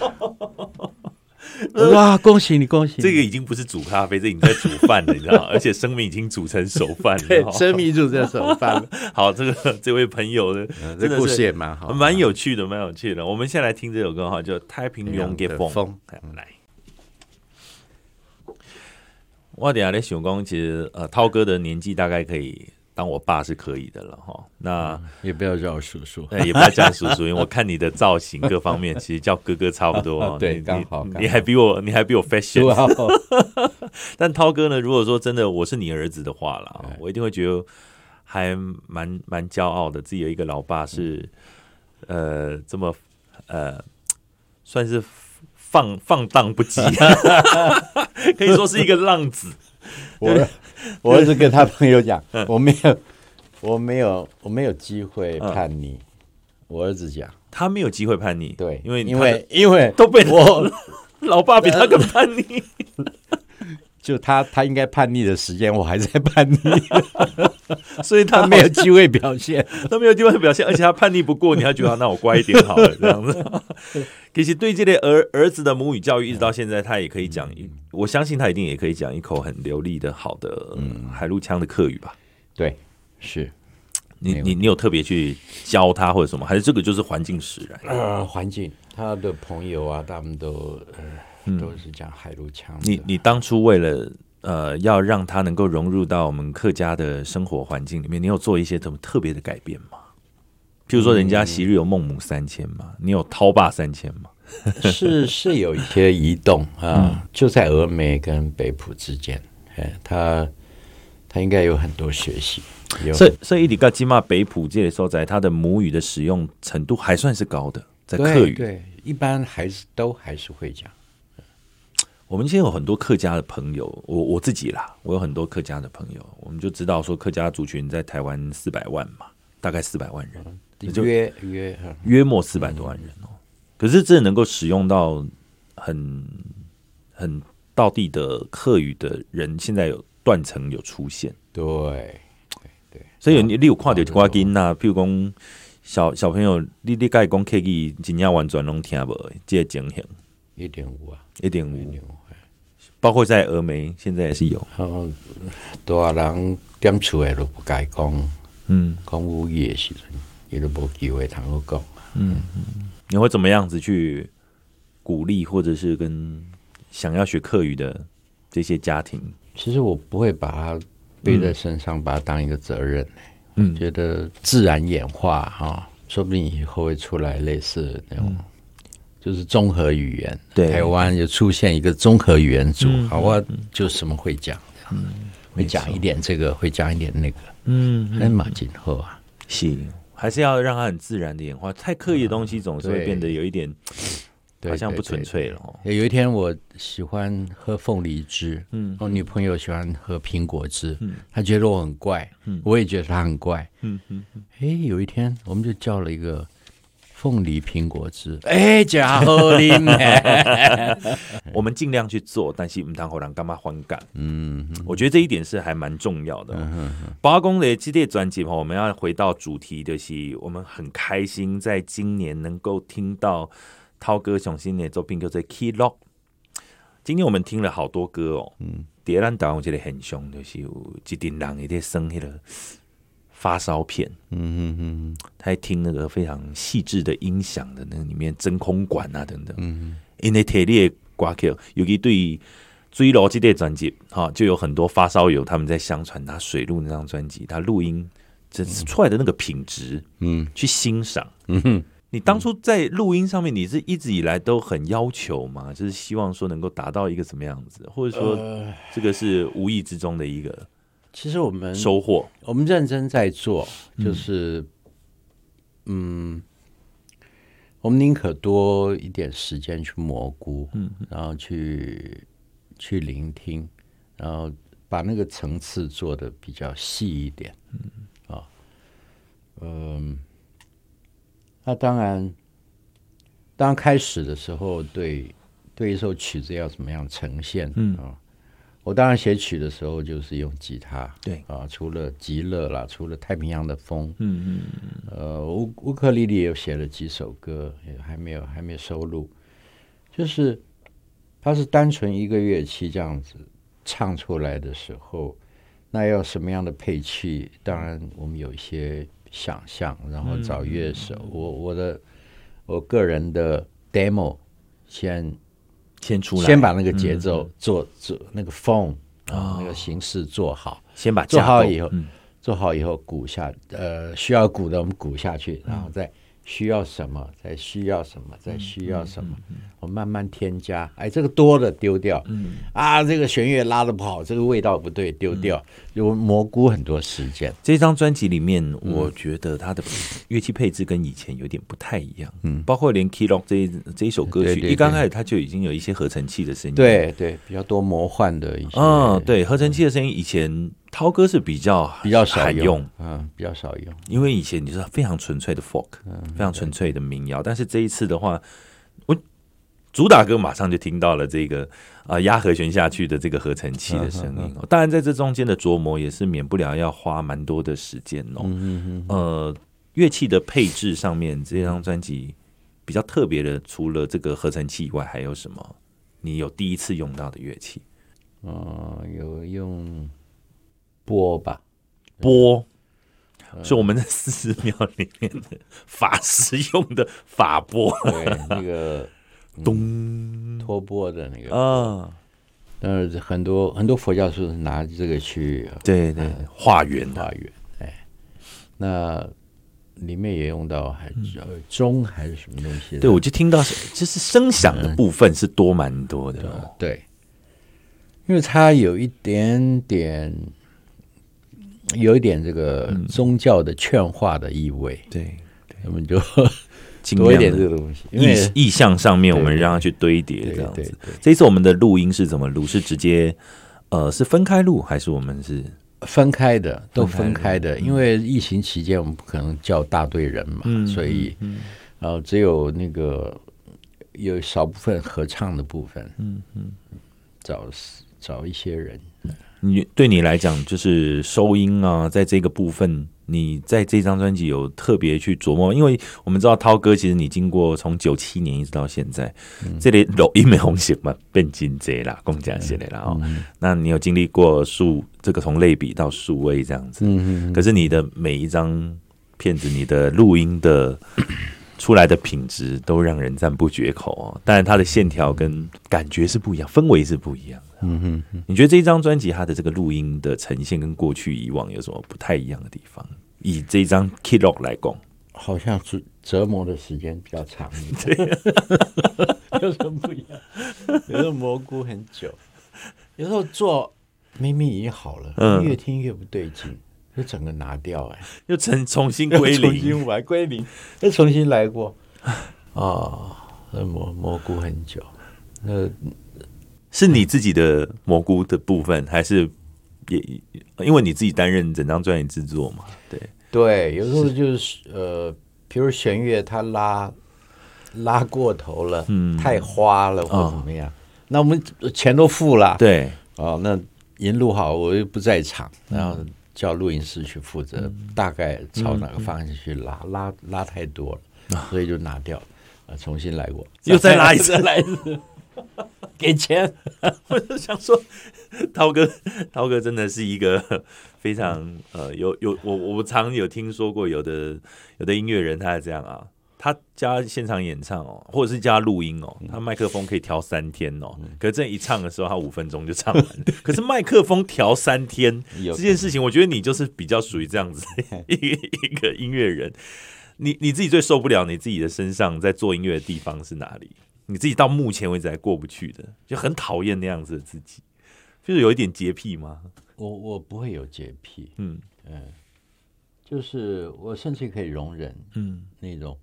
[LAUGHS] 哇，恭喜你，恭喜你！这个已经不是煮咖啡，这已经在煮饭了，你知道吗？[LAUGHS] 而且生米已经煮成熟饭了，对，生米煮成熟饭了。[LAUGHS] 好，这个这位朋友的这个故事也蛮好，蛮有趣的，蛮有趣的。我们先来听这首歌哈，叫《太平洋的风》。来，我等下在想讲，其实呃，涛哥的年纪大概可以。当我爸是可以的了哈，那、嗯、也不要叫我叔叔，也不要叫叔叔，因为我看你的造型各方面，其实叫哥哥差不多。[LAUGHS] 对，刚好，你还比我，你还比我 fashion。[LAUGHS] [LAUGHS] 但涛哥呢？如果说真的我是你儿子的话啦，我一定会觉得还蛮蛮骄傲的，自己有一个老爸是呃这么呃算是放放荡不羁，可以说是一个浪子。[LAUGHS] 我我儿子跟他朋友讲，我没有，我没有，我没有机会叛逆。我儿子讲，他没有机会叛逆，对，因为因为因为都被我老爸比他更叛逆。[LAUGHS] 就他他应该叛逆的时间，我还在叛逆，[LAUGHS] 所以他没有机会表现，[LAUGHS] 他没有机会表现，而且他叛逆不过你，还觉得那我乖一点好了，这样子。[LAUGHS] 其实对这类儿儿子的母语教育，一直到现在，他也可以讲，我相信他一定也可以讲一口很流利的好的海陆腔的客语吧？对，是你你你有特别去教他或者什么，还是这个就是环境使然？呃，环境，他的朋友啊，他们都呃。都是讲海陆腔。你你当初为了呃要让他能够融入到我们客家的生活环境里面，你有做一些什么特别的改变吗？譬如说，人家昔日有孟母三迁嘛，你有涛爸三迁吗？是是有一些移动啊，就在峨眉跟北埔之间。哎，他他应该有很多学习。所以，所以你看，起码北埔这里所在，他的母语的使用程度还算是高的，在客语，对，对，一般还是都还是会讲。我们现在有很多客家的朋友，我我自己啦，我有很多客家的朋友，我们就知道说客家族群在台湾四百万嘛，大概四百万人，嗯、约约约莫四百多万人哦。嗯、可是这能够使用到很很道地的客语的人，现在有断层有出现，对对对，所以你你有看到挂金呐，譬如讲小小朋友，你你该讲客语，真正完全拢听无，这个情形。一点五啊，一点五。包括在峨眉，现在也是有。嗯，大人点出来都不该讲，嗯，讲母语的时阵，也都无机会谈好讲。嗯嗯，你会怎么样子去鼓励，或者是跟想要学客语的这些家庭？其实我不会把它背在身上，嗯、把它当一个责任。嗯，觉得自然演化哈，说不定以后会出来类似的那种。嗯就是综合语言，对，台湾就出现一个综合语言组，好，我就什么会讲，嗯，会讲一点这个，会讲一点那个，嗯，还蛮今后啊，行，还是要让它很自然的演化，太刻意的东西总是会变得有一点，好像不纯粹了。有一天我喜欢喝凤梨汁，嗯，我女朋友喜欢喝苹果汁，嗯，她觉得我很怪，嗯，我也觉得她很怪，嗯嗯，哎，有一天我们就叫了一个。凤梨苹果汁，哎，假好哩！[LAUGHS] 我们尽量去做，但是唔当好人干嘛反感？嗯，我觉得这一点是还蛮重要的。八公的系列专辑哈，我们要回到主题的是，我们很开心在今年能够听到涛哥上新的作品叫做《Key Lock》。今天我们听了好多歌哦，嗯，第二档我觉得很凶，就是有一点人也在生那个。发烧片，嗯嗯嗯，他还听那个非常细致的音响的那个里面真空管啊等等，嗯，因为铁列挂克，尤其对于追逻辑的专辑，哈，就有很多发烧友他们在相传他水路那张专辑，他录音这次出来的那个品质，嗯，去欣赏，嗯哼，你当初在录音上面，你是一直以来都很要求吗？就是希望说能够达到一个什么样子，或者说这个是无意之中的一个。其实我们收获，我们认真在做，就是，嗯，嗯，我们宁可多一点时间去蘑菇，嗯，然后去去聆听，然后把那个层次做的比较细一点，嗯。啊，嗯，那当然，当开始的时候，对对一首曲子要怎么样呈现，嗯。啊。我当然写曲的时候就是用吉他，对啊，除了极乐啦，除了太平洋的风，嗯嗯，呃，乌乌克丽丽也有写了几首歌，也还没有还没有收录，就是它是单纯一个乐器这样子唱出来的时候，那要什么样的配器？当然我们有一些想象，然后找乐手，嗯、我我的我个人的 demo 先。先出来，先把那个节奏做做那个 form 啊，那个形式做好，先把做好以后，做好以后鼓下，呃，需要鼓的我们鼓下去，然后再。需要什么？再需要什么？再需要什么？我慢慢添加。哎，这个多了丢掉。嗯啊，这个弦乐拉的不好，这个味道不对，丢掉。有蘑菇很多时间。这张专辑里面，我觉得它的乐器配置跟以前有点不太一样。嗯，包括连 Key Lock 这一这一首歌曲，一刚开始它就已经有一些合成器的声音。对对，比较多魔幻的一些。嗯，对，合成器的声音以前。涛哥是比较比较少用，嗯，比较少用，因为以前你是非常纯粹的 folk，嗯，非常纯粹的民谣，但是这一次的话，我主打歌马上就听到了这个啊压和弦下去的这个合成器的声音，哦当然在这中间的琢磨也是免不了要花蛮多的时间哦。嗯呃，乐器的配置上面，这张专辑比较特别的，除了这个合成器以外，还有什么？你有第一次用到的乐器？哦，有用。波吧，波是我们在寺庙里面的法师用的法波，对，那个咚。托钵的那个。啊，但是很多很多佛教是拿这个去对对化缘化缘，哎，那里面也用到还钟还是什么东西？对，我就听到就是声响的部分是多蛮多的，对，因为它有一点点。有一点这个宗教的劝化的意味，对，我们就多一点这个东西，因为意向上面我们让它去堆叠这样子。这一次我们的录音是怎么录？是直接呃是分开录，还是我们是分开的？都分开的，因为疫情期间我们不可能叫大队人嘛，所以呃只有那个有少部分合唱的部分，嗯嗯，找找一些人。你对你来讲，就是收音啊，在这个部分，你在这张专辑有特别去琢磨？因为我们知道涛哥，其实你经过从九七年一直到现在，嗯、这里录音没红线嘛，变金贼啦，公家系列啦哦。嗯、那你有经历过数这个从类比到数位这样子，可是你的每一张片子，你的录音的出来的品质都让人赞不绝口哦。当然，它的线条跟感觉是不一样，氛围是不一样。嗯哼，你觉得这一张专辑它的这个录音的呈现跟过去以往有什么不太一样的地方？以这张《Kid Rock》来讲，好像是折磨的时间比较长一点。[LAUGHS] 对，[LAUGHS] 有什么不一样？有时候蘑菇很久，有时候做明明已经好了，嗯、越听越不对劲，就整个拿掉、欸，哎，又重重新归零，重新来归零，又重新来过。啊、哦，那蘑蘑菇很久，那。是你自己的蘑菇的部分，还是也因为你自己担任整张专辑制作嘛？对。对，有时候就是，是呃，比如弦乐它拉拉过头了，嗯，太花了或者怎么样，哦、那我们钱都付了，对，哦，那音录好，我又不在场，然后叫录音师去负责，嗯、大概朝哪个方向去拉，嗯、拉拉太多了，哦、所以就拿掉，啊，重新来过，又再拉一次，再来一次。[LAUGHS] 给钱，[LAUGHS] 我就想说，涛哥，涛哥真的是一个非常呃，有有我我常有听说过，有的有的音乐人他是这样啊，他加现场演唱哦，或者是加录音哦，他麦克风可以调三天哦，可是这一唱的时候，他五分钟就唱完。[LAUGHS] 可是麦克风调三天这件事情，我觉得你就是比较属于这样子一个一个音乐人。你你自己最受不了你自己的身上在做音乐的地方是哪里？你自己到目前为止还过不去的，就很讨厌那样子的自己，就是有一点洁癖吗？我我不会有洁癖，嗯嗯，就是我甚至可以容忍，嗯，那种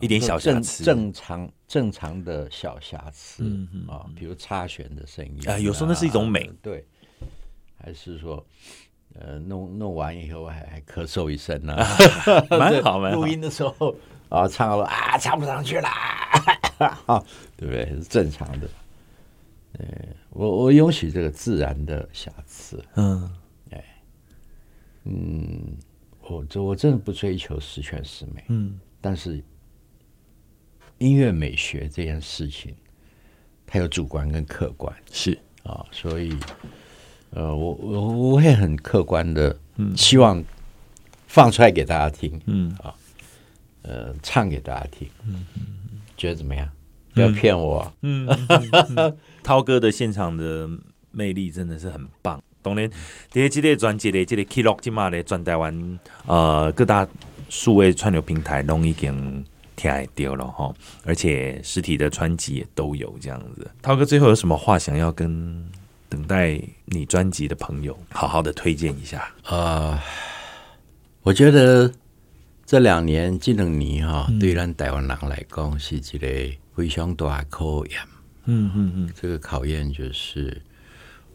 一点小瑕疵，正常正常的小瑕疵，啊，比如插弦的声音啊，有时候那是一种美，对，还是说，呃，弄弄完以后还还咳嗽一声 [LAUGHS] 呢，蛮好蛮好，[LAUGHS] 录音的时候。啊，唱了啊，唱不上去啦，[LAUGHS] 啊，对不对？是正常的。呃，我我允许这个自然的瑕疵。嗯，哎，嗯，我这我真的不追求十全十美。嗯，但是音乐美学这件事情，它有主观跟客观。是啊，所以呃，我我我会很客观的，希望放出来给大家听。嗯啊。呃，唱给大家听，嗯嗯，觉得怎么样？不要骗我，嗯，涛哥的现场的魅力真的是很棒。当年第一辑专辑的这个 Kid Rock 今嘛的转台湾呃各大数位串流平台拢已经听得到了哈，而且实体的专辑也都有这样子。涛哥最后有什么话想要跟等待你专辑的朋友好好的推荐一下？呃，我觉得。这两年，这两年哈，嗯、对咱台湾人来讲是一个非常大的考验。嗯嗯嗯，这个考验就是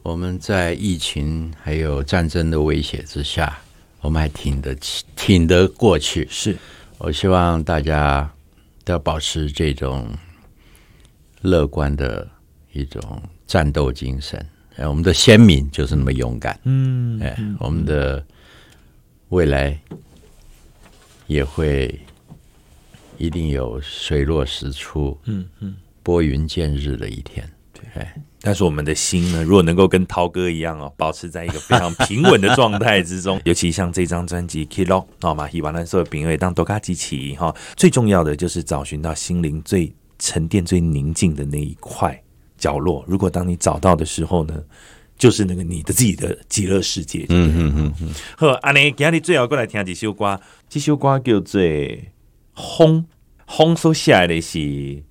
我们在疫情还有战争的威胁之下，我们还挺得起、挺得过去。是，我希望大家都要保持这种乐观的一种战斗精神。哎，我们的先民就是那么勇敢。嗯，哎，我们的未来。也会一定有水落石出，嗯嗯，拨云见日的一天。对，但是我们的心呢，如果能够跟涛哥一样哦，保持在一个非常平稳的状态之中，[LAUGHS] 尤其像这张专辑《Kid Rock》好吗？希望那所有品味当多卡机器哈，最重要的就是找寻到心灵最沉淀、最宁静的那一块角落。如果当你找到的时候呢，就是那个你的自己的极乐世界。嗯嗯嗯嗯。好，安尼今日最后过来听几首歌。这首歌叫做《风》，风所写来的是，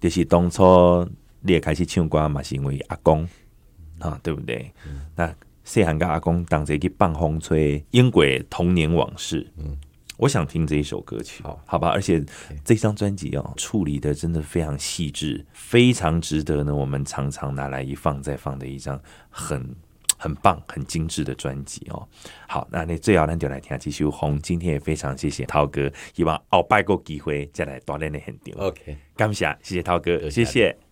就是当初你也开始唱歌嘛，是因为阿公啊，对不对？嗯、那细汉跟阿公当着去放风吹，英国童年往事。嗯，我想听这一首歌曲，好，好吧。而且这张专辑哦，处理的真的非常细致，非常值得呢。我们常常拿来一放再放的一张很很棒、很精致的专辑哦。好，那那最后咱就来听继续红。今天也非常谢谢涛哥，希望后摆个机会再来锻炼的很点。OK，感谢谢谢涛哥，谢谢。